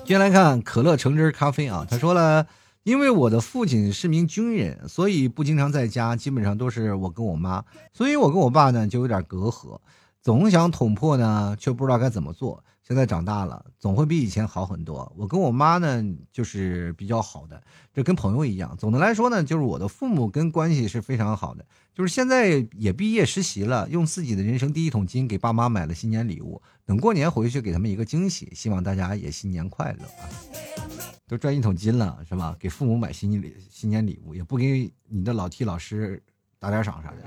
接下来看可乐橙汁咖啡啊，他说了，因为我的父亲是名军人，所以不经常在家，基本上都是我跟我妈，所以我跟我爸呢就有点隔阂，总想捅破呢，却不知道该怎么做。现在长大了，总会比以前好很多。我跟我妈呢，就是比较好的，这跟朋友一样。总的来说呢，就是我的父母跟关系是非常好的。就是现在也毕业实习了，用自己的人生第一桶金给爸妈买了新年礼物，等过年回去给他们一个惊喜。希望大家也新年快乐啊！都赚一桶金了是吧？<laughs> 给父母买新年礼新年礼物，也不给你的老 T 老师打点赏啥的。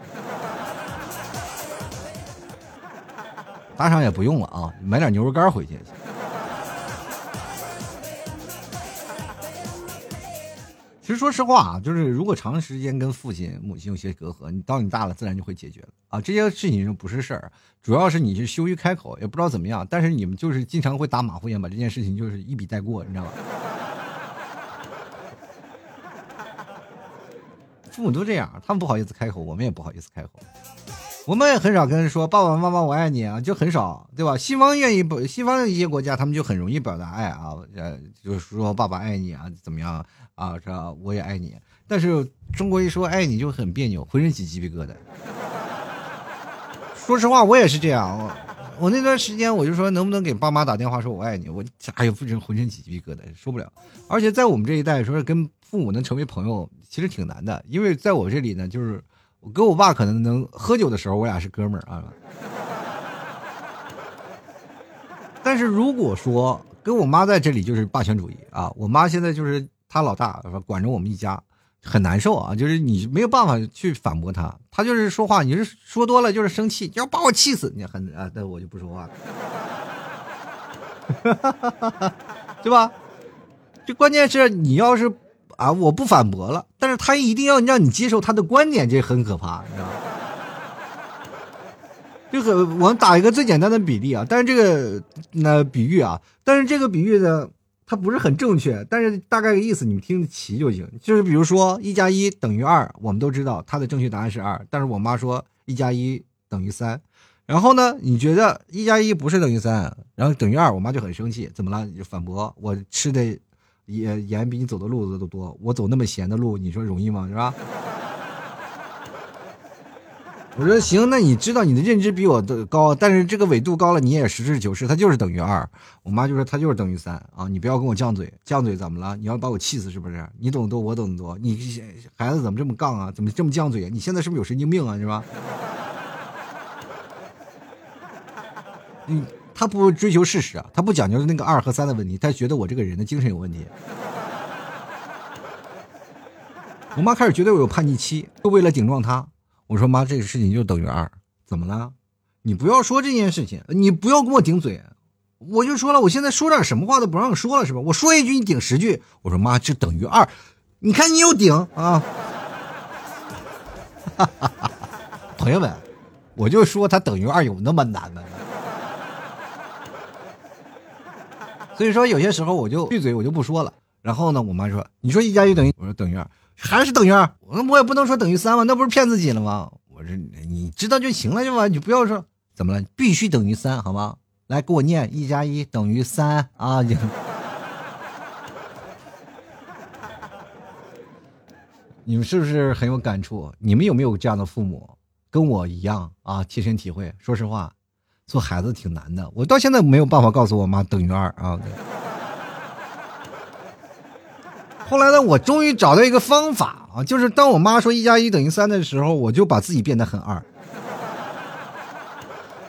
打赏也不用了啊，买点牛肉干回去。其实说实话啊，就是如果长时间跟父亲、母亲有些隔阂，你到你大了自然就会解决了啊。这些事情就不是事儿，主要是你是羞于开口，也不知道怎么样。但是你们就是经常会打马虎眼，把这件事情就是一笔带过，你知道吧？父母都这样，他们不好意思开口，我们也不好意思开口。我们也很少跟人说爸爸妈妈我爱你啊，就很少，对吧？西方愿意不？西方的一些国家，他们就很容易表达爱啊，呃，就是说爸爸爱你啊，怎么样啊？是吧？我也爱你。但是中国一说爱你就很别扭，浑身起鸡皮疙瘩。说实话，我也是这样。我那段时间我就说，能不能给爸妈打电话说我爱你？我哎呦，浑身浑身起鸡皮疙瘩，受不了。而且在我们这一代，说是跟父母能成为朋友，其实挺难的，因为在我这里呢，就是。我跟我爸可能能喝酒的时候，我俩是哥们儿啊。但是如果说跟我妈在这里，就是霸权主义啊。我妈现在就是她老大，管着我们一家，很难受啊。就是你没有办法去反驳他，他就是说话，你是说多了就是生气，你要把我气死。你很啊，那我就不说话了，<laughs> 对吧？这关键是你要是。啊！我不反驳了，但是他一定要让你接受他的观点，这很可怕，你知道吗？就很，我们打一个最简单的比例啊，但是这个那比喻啊，但是这个比喻呢，它不是很正确，但是大概的意思你们听得齐就行。就是比如说一加一等于二，我们都知道它的正确答案是二，但是我妈说一加一等于三，然后呢，你觉得一加一不是等于三，然后等于二，我妈就很生气，怎么了？你就反驳我吃的。盐盐比你走的路子都多，我走那么咸的路，你说容易吗？是吧？我说行，那你知道你的认知比我的高，但是这个纬度高了，你也实事求是，它就是等于二。我妈就说它就是等于三啊！你不要跟我犟嘴，犟嘴怎么了？你要把我气死是不是？你懂得多，我懂得多。你孩子怎么这么杠啊？怎么这么犟嘴啊？你现在是不是有神经病啊？是吧？你。<laughs> 他不追求事实啊，他不讲究那个二和三的问题，他觉得我这个人的精神有问题。我妈开始觉得我有叛逆期，就为了顶撞他。我说妈，这个事情就等于二，怎么了？你不要说这件事情，你不要跟我顶嘴。我就说了，我现在说点什么话都不让说了，是吧？我说一句你顶十句。我说妈，这等于二，你看你又顶啊！<laughs> 朋友们，我就说它等于二有那么难吗？<laughs> 所以说有些时候我就闭嘴，我就不说了。然后呢，我妈说：“你说一加一等于？”我说：“等于二，还是等于二。”我说：“我也不能说等于三嘛，那不是骗自己了吗？”我说：“你知道就行了，就完，你不要说怎么了，必须等于三，好吗？来，给我念一加一等于三啊！” <laughs> 你们是不是很有感触？你们有没有这样的父母？跟我一样啊，切身体会。说实话，做孩子挺难的。我到现在没有办法告诉我妈等于二啊。后来呢，我终于找到一个方法啊，就是当我妈说一加一等于三的时候，我就把自己变得很二，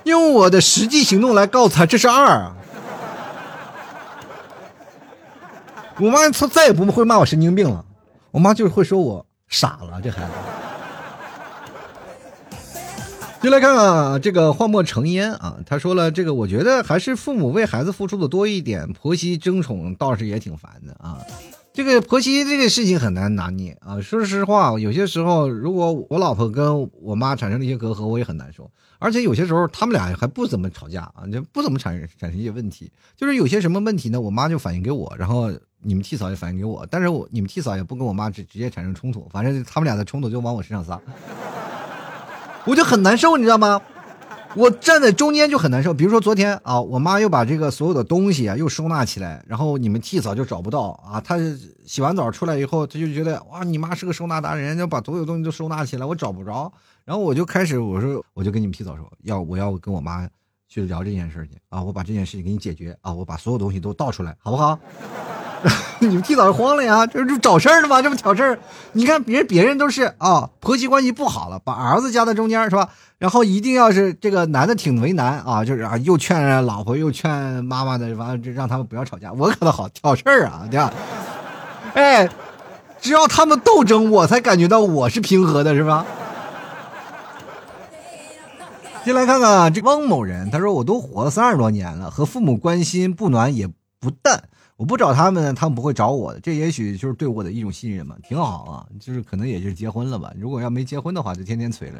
用我的实际行动来告诉她这是二啊。我妈她再也不会骂我神经病了，我妈就是会说我傻了，这孩子。就来看看这个幻墨成烟啊，他说了这个，我觉得还是父母为孩子付出的多一点，婆媳争宠倒是也挺烦的啊。这个婆媳这个事情很难拿捏啊！说实话，有些时候如果我老婆跟我妈产生了一些隔阂，我也很难受。而且有些时候他们俩还不怎么吵架啊，就不怎么产产生一些问题。就是有些什么问题呢，我妈就反映给我，然后你们替嫂也反映给我，但是我你们替嫂也不跟我妈直直接产生冲突，反正他们俩的冲突就往我身上撒，<laughs> 我就很难受，你知道吗？我站在中间就很难受。比如说昨天啊，我妈又把这个所有的东西啊又收纳起来，然后你们替嫂就找不到啊。她洗完澡出来以后，她就觉得哇，你妈是个收纳达人，要把所有东西都收纳起来，我找不着。然后我就开始我说，我就跟你们替嫂说，要我要跟我妈去聊这件事情啊，我把这件事情给你解决啊，我把所有东西都倒出来，好不好？<laughs> 你们替嫂慌了呀，这是找事儿呢吗？这不挑事儿？你看别别人都是啊，婆媳关系不好了，把儿子夹在中间是吧？然后一定要是这个男的挺为难啊，就是啊，又劝老婆又劝妈妈的，完了就让他们不要吵架。我可倒好，挑事儿啊，对吧？哎，只要他们斗争，我才感觉到我是平和的，是吧？进来看看啊这汪某人，他说我都活了三十多年了，和父母关心不暖也不淡。我不找他们，他们不会找我的，这也许就是对我的一种信任嘛，挺好啊。就是可能也就是结婚了吧。如果要没结婚的话，就天天催了。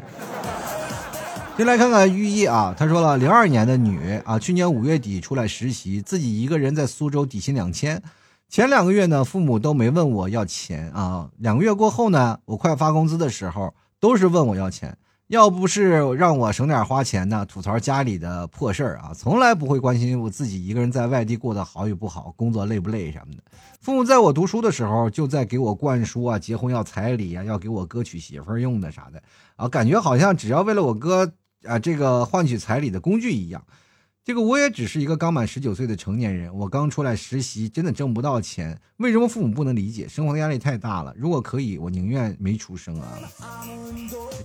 先来看看寓意啊，他说了，零二年的女啊，去年五月底出来实习，自己一个人在苏州，底薪两千。前两个月呢，父母都没问我要钱啊。两个月过后呢，我快发工资的时候，都是问我要钱。要不是让我省点花钱呢，吐槽家里的破事儿啊，从来不会关心我自己一个人在外地过得好与不好，工作累不累什么的。父母在我读书的时候就在给我灌输啊，结婚要彩礼啊，要给我哥娶媳妇用的啥的啊，感觉好像只要为了我哥啊这个换取彩礼的工具一样。这个我也只是一个刚满十九岁的成年人，我刚出来实习，真的挣不到钱。为什么父母不能理解？生活的压力太大了。如果可以，我宁愿没出生啊。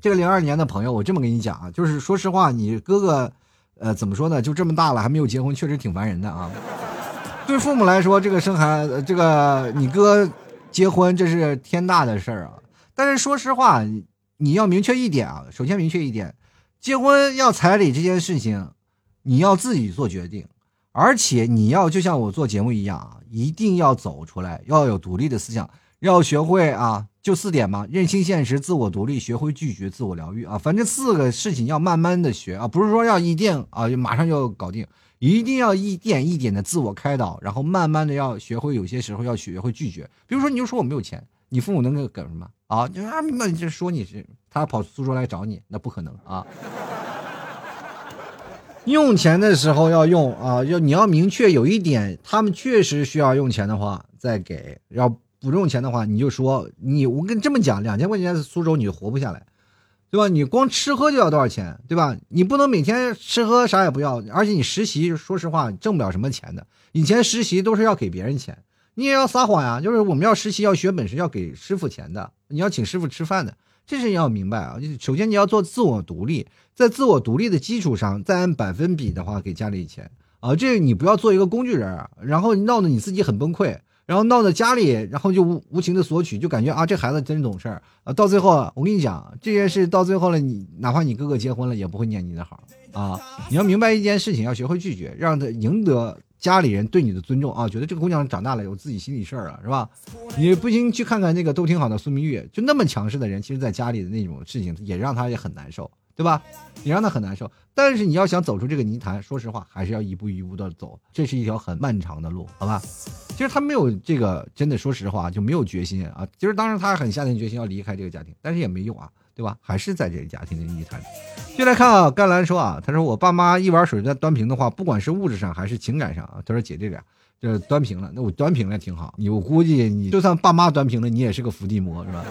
这个零二年的朋友，我这么跟你讲啊，就是说实话，你哥哥，呃，怎么说呢？就这么大了还没有结婚，确实挺烦人的啊。对父母来说，这个生孩，这个你哥结婚，这是天大的事儿啊。但是说实话，你要明确一点啊，首先明确一点，结婚要彩礼这件事情。你要自己做决定，而且你要就像我做节目一样啊，一定要走出来，要有独立的思想，要学会啊，就四点嘛：认清现实、自我独立、学会拒绝、自我疗愈啊。反正四个事情要慢慢的学啊，不是说要一定啊，马上就搞定，一定要一点一点的自我开导，然后慢慢的要学会，有些时候要学会拒绝。比如说，你就说我没有钱，你父母能给给什么啊？就啊，那就说你是他跑苏州来找你，那不可能啊。用钱的时候要用啊，要你要明确有一点，他们确实需要用钱的话再给；要不用钱的话，你就说你我跟你这么讲，两千块钱在苏州你就活不下来，对吧？你光吃喝就要多少钱，对吧？你不能每天吃喝啥也不要，而且你实习，说实话挣不了什么钱的。以前实习都是要给别人钱，你也要撒谎呀，就是我们要实习要学本事，要给师傅钱的，你要请师傅吃饭的。这是你要明白啊！首先你要做自我独立，在自我独立的基础上，再按百分比的话给家里钱啊，这你不要做一个工具人，然后闹得你自己很崩溃，然后闹得家里，然后就无无情的索取，就感觉啊，这孩子真懂事儿啊。到最后，我跟你讲，这件事到最后了，你哪怕你哥哥结婚了，也不会念你的好啊。你要明白一件事情，要学会拒绝，让他赢得家里人对你的尊重啊。觉得这个姑娘长大了，有自己心里事儿了，是吧？你不行，去看看那个都挺好的苏明玉，就那么强势的人，其实在家里的那种事情也让她也很难受。对吧？也让她很难受，但是你要想走出这个泥潭，说实话，还是要一步一步的走，这是一条很漫长的路，好吧？其实他没有这个，真的说实话就没有决心啊。其实当时他很下定决心要离开这个家庭，但是也没用啊，对吧？还是在这个家庭的泥潭。就来看啊，甘兰说啊，他说我爸妈一碗水再端平的话，不管是物质上还是情感上啊，他说姐这俩这端平了，那我端平了挺好。你我估计你就算爸妈端平了，你也是个伏地魔，是吧？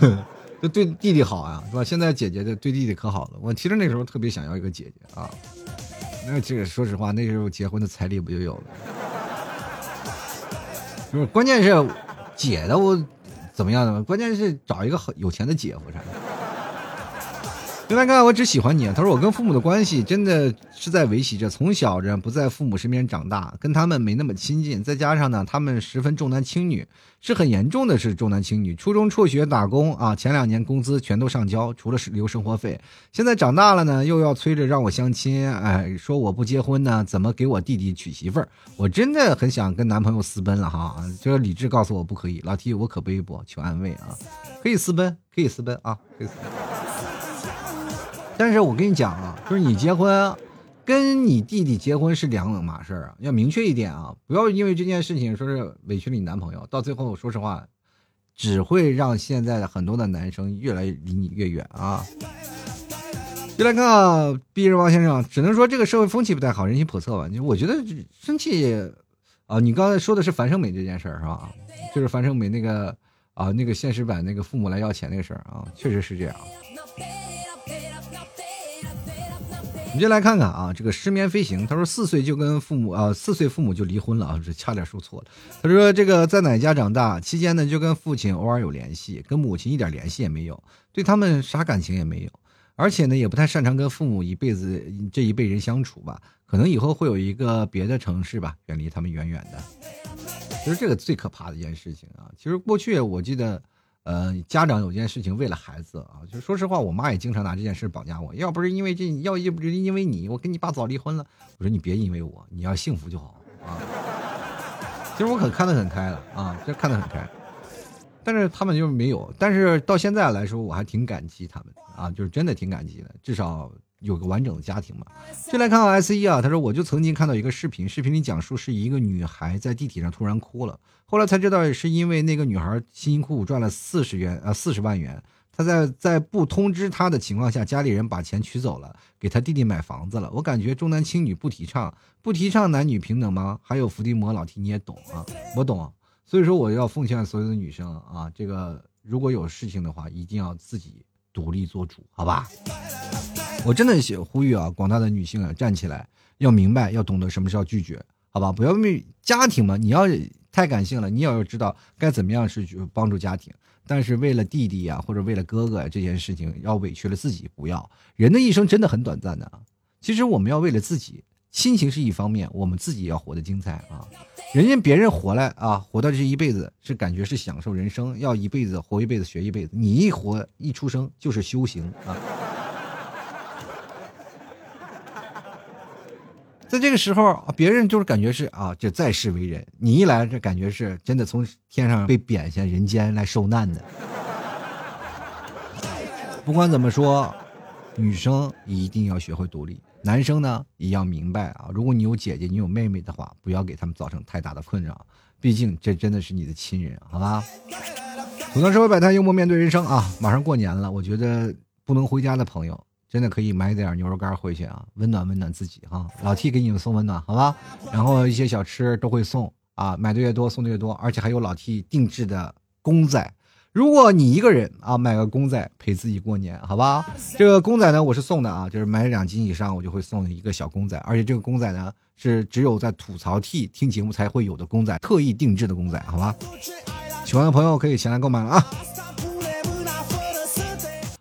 <laughs> 就对弟弟好啊，是吧？现在姐姐的对弟弟可好了。我其实那时候特别想要一个姐姐啊。那这个说实话，那时候结婚的彩礼不就有了？<laughs> 不是，关键是姐的我怎么样的？关键是找一个很有钱的姐夫啥的。另外看，我只喜欢你。他说我跟父母的关系真的是在维系着，从小着不在父母身边长大，跟他们没那么亲近。再加上呢，他们十分重男轻女，是很严重的，是重男轻女。初中辍学打工啊，前两年工资全都上交，除了留生活费。现在长大了呢，又要催着让我相亲，哎，说我不结婚呢，怎么给我弟弟娶媳妇儿？我真的很想跟男朋友私奔了哈。这理智告诉我不可以，老弟我可悲不？求安慰啊！可以私奔，可以私奔啊！可以私奔。但是我跟你讲啊，就是你结婚，跟你弟弟结婚是两码事儿啊，要明确一点啊，不要因为这件事情说是委屈了你男朋友，到最后说实话，只会让现在的很多的男生越来离你越远啊。就来看啊，毕人王先生，只能说这个社会风气不太好，人心叵测吧。你我觉得生气啊，你刚才说的是樊胜美这件事儿是吧？就是樊胜美那个啊，那个现实版那个父母来要钱那个事儿啊，确实是这样。我们就来看看啊，这个失眠飞行，他说四岁就跟父母啊，四岁父母就离婚了啊，这差点说错了。他说这个在奶家长大期间呢，就跟父亲偶尔有联系，跟母亲一点联系也没有，对他们啥感情也没有，而且呢，也不太擅长跟父母一辈子这一辈人相处吧，可能以后会有一个别的城市吧，远离他们远远的。其实这个最可怕的一件事情啊，其实过去我记得。呃，家长有件事情为了孩子啊，就说实话，我妈也经常拿这件事绑架我。要不是因为这，要不是因为你，我跟你爸早离婚了。我说你别因为我，你要幸福就好啊。其实我可看得很开了啊，这看得很开。但是他们就没有。但是到现在来说，我还挺感激他们啊，就是真的挺感激的，至少。有个完整的家庭嘛？就来看看 S 一啊，他说我就曾经看到一个视频，视频里讲述是一个女孩在地铁上突然哭了，后来才知道是因为那个女孩辛辛苦苦赚了四十元啊四十万元，她在在不通知她的情况下，家里人把钱取走了，给她弟弟买房子了。我感觉重男轻女不提倡，不提倡男女平等吗？还有伏地魔老提你也懂啊，我懂，所以说我要奉劝所有的女生啊，这个如果有事情的话，一定要自己独立做主，好吧？我真的想呼吁啊，广大的女性啊，站起来，要明白，要懂得什么是要拒绝，好吧？不要为家庭嘛，你要太感性了，你也要知道该怎么样是去帮助家庭。但是为了弟弟呀，或者为了哥哥啊这件事情，要委屈了自己，不要。人的一生真的很短暂的啊。其实我们要为了自己，心情是一方面，我们自己要活得精彩啊。人家别人活来啊，活到这一辈子是感觉是享受人生，要一辈子活一辈子学一辈子。你一活一出生就是修行啊。在这个时候，别人就是感觉是啊，这在世为人。你一来，这感觉是真的从天上被贬下人间来受难的。不管怎么说，女生一定要学会独立，男生呢也要明白啊。如果你有姐姐，你有妹妹的话，不要给他们造成太大的困扰，毕竟这真的是你的亲人，好吧？吐槽社会百态，幽默面对人生啊！马上过年了，我觉得不能回家的朋友。真的可以买点牛肉干回去啊，温暖温暖自己哈。老 T 给你们送温暖，好吧？然后一些小吃都会送啊，买的越多送的越多，而且还有老 T 定制的公仔。如果你一个人啊，买个公仔陪自己过年，好吧？这个公仔呢，我是送的啊，就是买两斤以上，我就会送一个小公仔，而且这个公仔呢，是只有在吐槽 T 听节目才会有的公仔，特意定制的公仔，好吧？喜欢的朋友可以前来购买了啊。